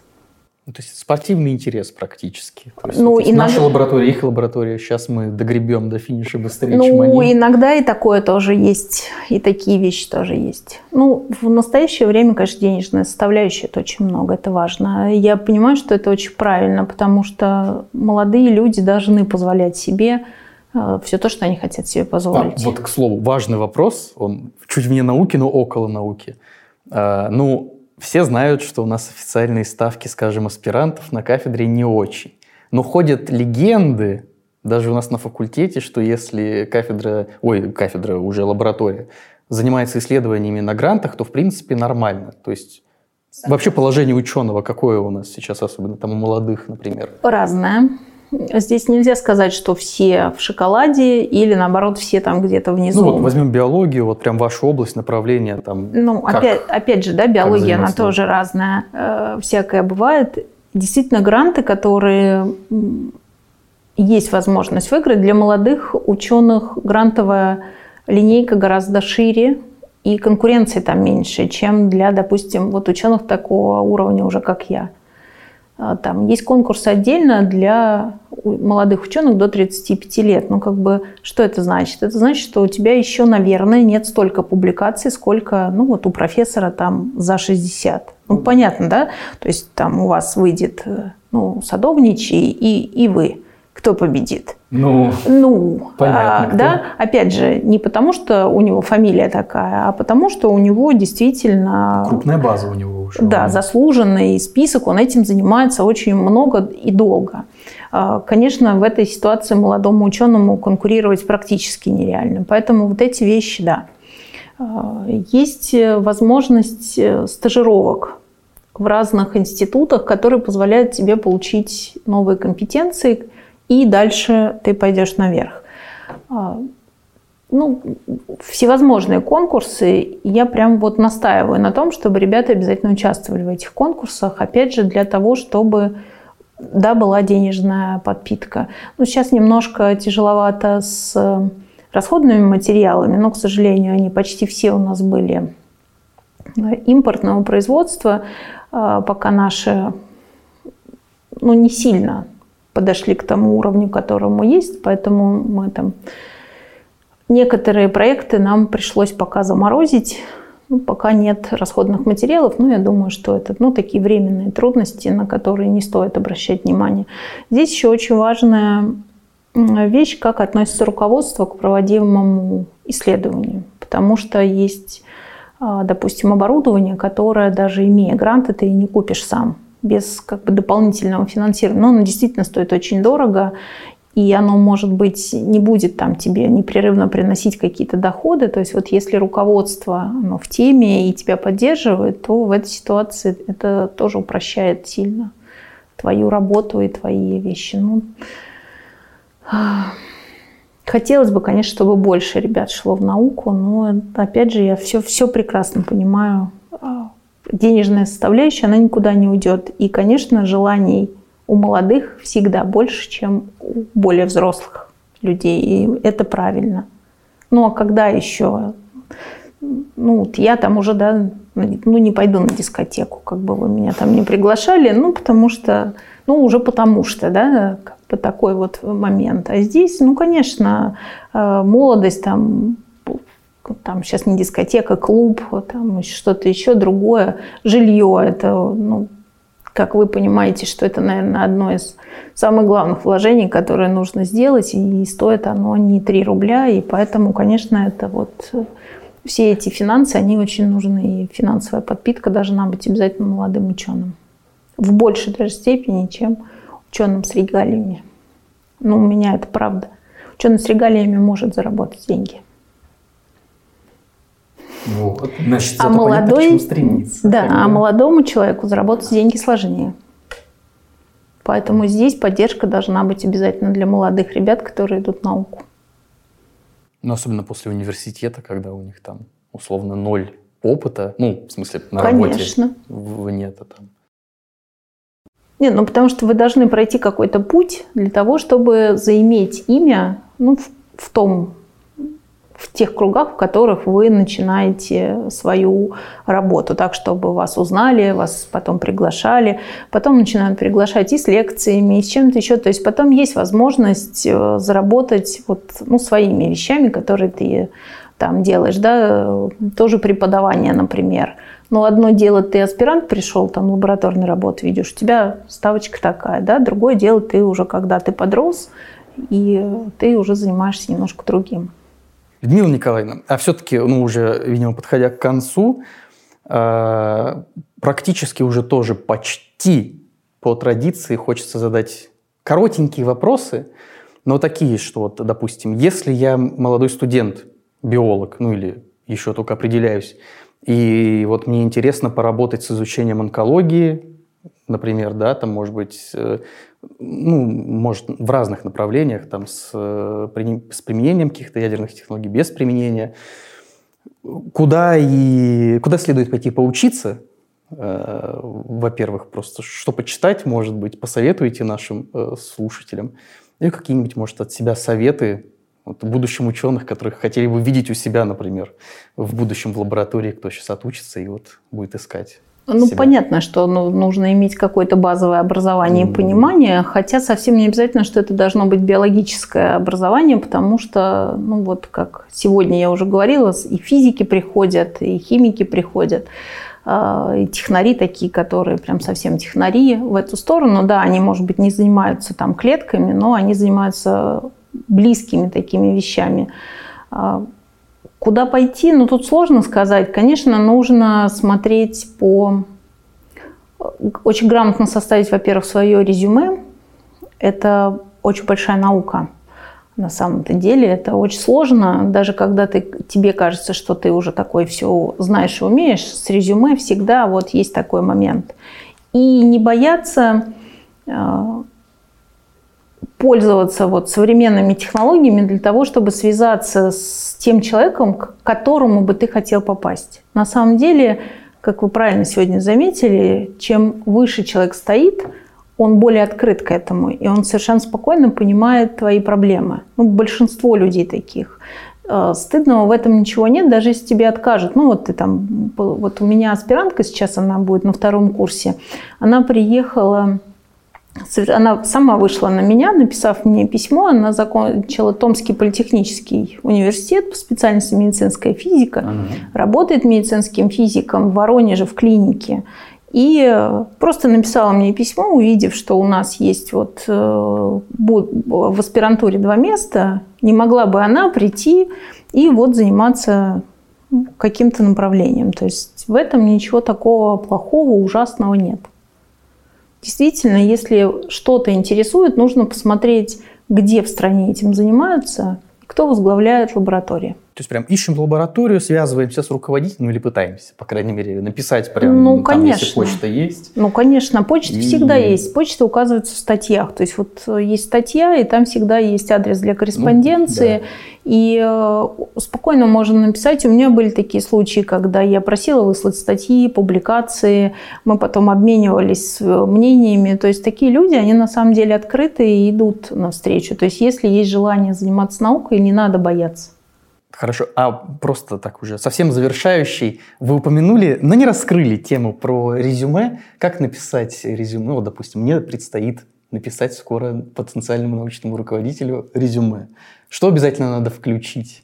Ну, то есть спортивный интерес практически. То есть, ну, вот иногда... Наша лаборатория, их лаборатория, сейчас мы догребем до финиша быстрее, ну, чем они. иногда и такое тоже есть, и такие вещи тоже есть. Ну, в настоящее время, конечно, денежная составляющая это очень много, это важно. Я понимаю, что это очень правильно, потому что молодые люди должны позволять себе э, все то, что они хотят себе позволить. А, вот, к слову, важный вопрос, он чуть вне науки, но около науки. А, ну, все знают, что у нас официальные ставки, скажем, аспирантов на кафедре не очень. Но ходят легенды, даже у нас на факультете, что если кафедра, ой, кафедра, уже лаборатория, занимается исследованиями на грантах, то в принципе нормально. То есть вообще положение ученого какое у нас сейчас, особенно там у молодых, например? Разное. Здесь нельзя сказать, что все в шоколаде или наоборот все там где-то внизу. Ну вот возьмем биологию, вот прям вашу область, направление там. Ну как, опять, опять же, да, биология, она тоже разная, э, всякая бывает. Действительно, гранты, которые есть возможность выиграть для молодых ученых, грантовая линейка гораздо шире, и конкуренции там меньше, чем для, допустим, вот ученых такого уровня уже, как я. А, там есть конкурс отдельно для молодых ученых до 35 лет. Ну, как бы, что это значит? Это значит, что у тебя еще, наверное, нет столько публикаций, сколько, ну, вот у профессора там за 60. Ну, понятно, да? То есть там у вас выйдет, э, ну, садовничий и, и вы кто победит? Ну, Ну, Понятно, а, кто. да, опять же, не потому что у него фамилия такая, а потому что у него действительно крупная база у него уже. да, заслуженный список, он этим занимается очень много и долго. А, Конечно, в этой ситуации молодому ученому конкурировать практически нереально. Поэтому вот эти вещи, да. А, Есть возможность э, стажировок в разных институтах, которые позволяют тебе получить новые компетенции, и дальше ты пойдешь наверх. А, Ну, всевозможные конкурсы. Я прям вот настаиваю на том, чтобы ребята обязательно участвовали в этих конкурсах. Опять же, для того, чтобы да, была денежная подпитка. Ну, сейчас немножко тяжеловато с э, расходными материалами, но, к сожалению, они почти все у нас были э, импортного производства, э, пока наши ну, не сильно подошли к тому уровню, которому есть, поэтому мы там некоторые проекты нам пришлось пока заморозить, ну, пока нет расходных материалов, но я думаю, что это ну, такие временные трудности, на которые не стоит обращать внимание. Здесь еще очень важная вещь, как относится руководство к проводимому исследованию. Потому что есть, а, допустим, оборудование, которое даже имея гранты, ты не купишь сам без как бы, дополнительного финансирования. Но оно действительно стоит очень дорого, и оно, может быть, не будет там тебе непрерывно приносить какие-то доходы. То есть вот если руководство оно в теме и тебя поддерживает, то в этой ситуации это тоже упрощает сильно твою работу и твои вещи. Ну, хотелось бы, конечно, чтобы больше ребят шло в науку, но опять же я все, все прекрасно понимаю. Денежная составляющая, она никуда не уйдет. И, конечно, желаний у молодых всегда больше, чем у более взрослых людей. И это правильно. Ну, а когда еще? Ну, вот я там уже, да, ну, не пойду на дискотеку, как бы вы меня там не приглашали, ну, потому что, ну, уже потому что, да, как бы такой вот момент. А здесь, ну, конечно, э, молодость там, там сейчас не дискотека, клуб, там что-то еще другое, жилье, это, ну, как вы понимаете, что это, наверное, одно из самых главных вложений, которые нужно сделать, и стоит оно не 3 рубля, и поэтому, конечно, это вот все эти финансы, они очень нужны, и финансовая подпитка должна быть обязательно молодым ученым. В большей даже степени, чем ученым с регалиями. Ну, у меня это правда. Ученый с регалиями может заработать деньги. Вот. Значит, А понятно, молодой, чему стремиться. да, а молодому человеку заработать деньги сложнее. Поэтому здесь поддержка должна быть обязательно для молодых ребят, которые идут в науку. Ну, особенно после университета, когда у них там условно ноль опыта, ну, в смысле, на Конечно. работе вне-то там. Нет, ну потому что вы должны пройти какой-то путь для того, чтобы заиметь имя ну, в, в том, в тех кругах, в которых вы начинаете свою работу, так, чтобы вас узнали, вас потом приглашали, потом начинают приглашать и с лекциями, и с чем-то еще. То есть потом есть возможность э, заработать вот, ну, своими вещами, которые ты там делаешь, да, э, тоже преподавание, например. Но одно дело, ты аспирант пришел, там лабораторную работу ведешь, у тебя ставочка такая, да, другое дело, ты уже когда ты подрос, и ты уже занимаешься немножко другим. Людмила Николаевна, а все-таки, ну, уже, видимо, подходя к концу, э, практически уже тоже почти по традиции хочется задать коротенькие вопросы, но такие, что вот, допустим, если я молодой студент, биолог, ну или еще только определяюсь, и вот мне интересно поработать с изучением онкологии, например, да, там, может быть, э, ну, может, в разных направлениях, там, с, э, с применением каких-то ядерных технологий, без применения. Куда, и, куда следует пойти поучиться? Э, Во-первых, просто что почитать, может быть, посоветуйте нашим э, слушателям. И какие-нибудь, может, от себя советы вот, будущим ученых, которых хотели бы видеть у себя, например, в будущем в лаборатории, кто сейчас отучится и вот будет искать. Ну, себя. понятно, что ну, нужно иметь какое-то базовое образование и Мгм. понимание, хотя совсем не обязательно, что это должно быть биологическое образование, потому что, ну вот как сегодня я уже говорила, и физики приходят, и химики приходят. э, технари такие, которые прям совсем технари в эту сторону. Да, они, может быть, не занимаются там клетками, но они занимаются близкими такими вещами. Куда пойти? Ну, тут сложно сказать. Конечно, нужно смотреть по... Очень грамотно составить, во-первых, свое резюме. Это очень большая наука. На самом-то деле это очень сложно. Даже когда ты, тебе кажется, что ты уже такой все знаешь и умеешь, с резюме всегда вот есть такой момент. И не бояться а, пользоваться вот современными технологиями для того, чтобы связаться с тем человеком, к которому бы ты хотел попасть. На самом деле, как вы правильно сегодня заметили, чем выше человек стоит, он более открыт к этому, и он совершенно спокойно понимает твои проблемы. Ну, большинство людей таких. Э, стыдного в этом ничего нет, даже если тебе откажут. Ну, вот ты там, вот у меня аспирантка сейчас, она будет на втором курсе, она приехала она сама вышла на меня, написав мне письмо. Она закончила Томский политехнический университет по специальности медицинская физика, ага. работает медицинским физиком в Воронеже в клинике. И э, просто написала мне письмо, увидев, что у нас есть вот э, в аспирантуре два места, не могла бы она прийти и вот заниматься каким-то направлением. То есть в этом ничего такого плохого, ужасного нет. Действительно, если что-то интересует, нужно посмотреть, где в стране этим занимаются, кто возглавляет лаборатории. То есть прям ищем лабораторию, связываемся с руководителем или пытаемся, по крайней мере, написать прям, ну, там, конечно. если почта есть. Ну, конечно, почта и... всегда есть. Почта указывается в статьях. То есть вот э, есть статья, и там всегда есть адрес для корреспонденции. Ну, да. И э, спокойно можно написать. У меня были такие случаи, когда я просила выслать статьи, публикации, мы потом обменивались э, мнениями. То есть такие люди, они на самом деле открыты и идут навстречу. То есть если есть желание заниматься наукой, не надо бояться. Хорошо, а просто так уже совсем завершающий, вы упомянули, но не раскрыли тему про резюме. Как написать резюме? Ну, вот, допустим, мне предстоит написать скоро потенциальному научному руководителю резюме. Что обязательно надо включить?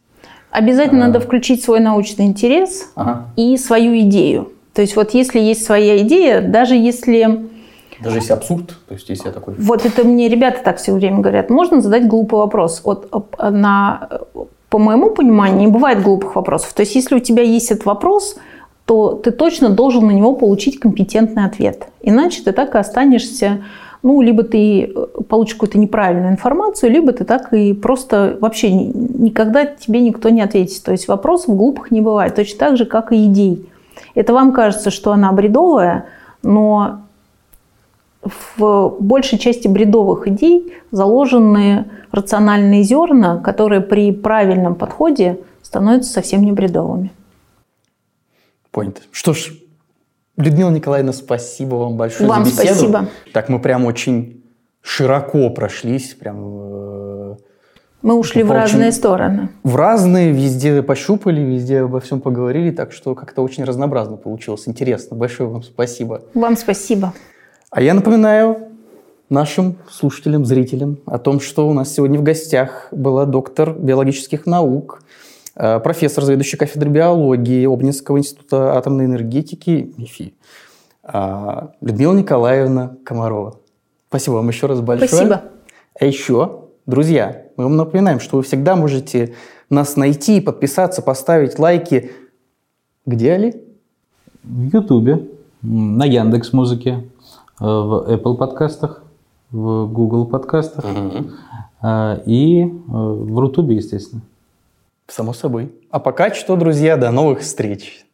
Обязательно а... надо включить свой научный интерес ага. и свою идею. То есть вот если есть своя идея, даже если... Даже если абсурд, то есть если я такой... Вот это мне ребята так все время говорят. Можно задать глупый вопрос. Вот на по моему пониманию, не бывает глупых вопросов. То есть, если у тебя есть этот вопрос, то ты точно должен на него получить компетентный ответ. Иначе ты так и останешься, ну, либо ты э, получишь какую-то неправильную информацию, либо ты так и просто вообще никогда тебе никто не ответит. То есть вопросов глупых не бывает, точно так же, как и идей. Это вам кажется, что она бредовая, но в большей части бредовых идей заложены рациональные зерна, которые при правильном подходе становятся совсем не бредовыми. Понято. Что ж, Людмила Николаевна, спасибо вам большое вам за беседу. спасибо. Так мы прям очень широко прошлись, прям э, мы ушли в разные стороны. В разные, везде пощупали, везде обо всем поговорили, так что как-то очень разнообразно получилось. Интересно. Большое вам спасибо. Вам спасибо. А я напоминаю нашим слушателям, зрителям о том, что у нас сегодня в гостях была доктор биологических наук, э, профессор, заведующий кафедрой биологии Обнинского института атомной энергетики МИФИ, э, Людмила Николаевна Комарова. Спасибо вам еще раз большое. Спасибо. А еще, друзья, мы вам напоминаем, что вы всегда можете нас найти, подписаться, поставить лайки. Где, Али? В Ютубе, на Яндекс Музыке, в Apple подкастах, в Google подкастах угу. и э, в Рутубе, естественно. Само собой. А пока что, друзья, до новых встреч.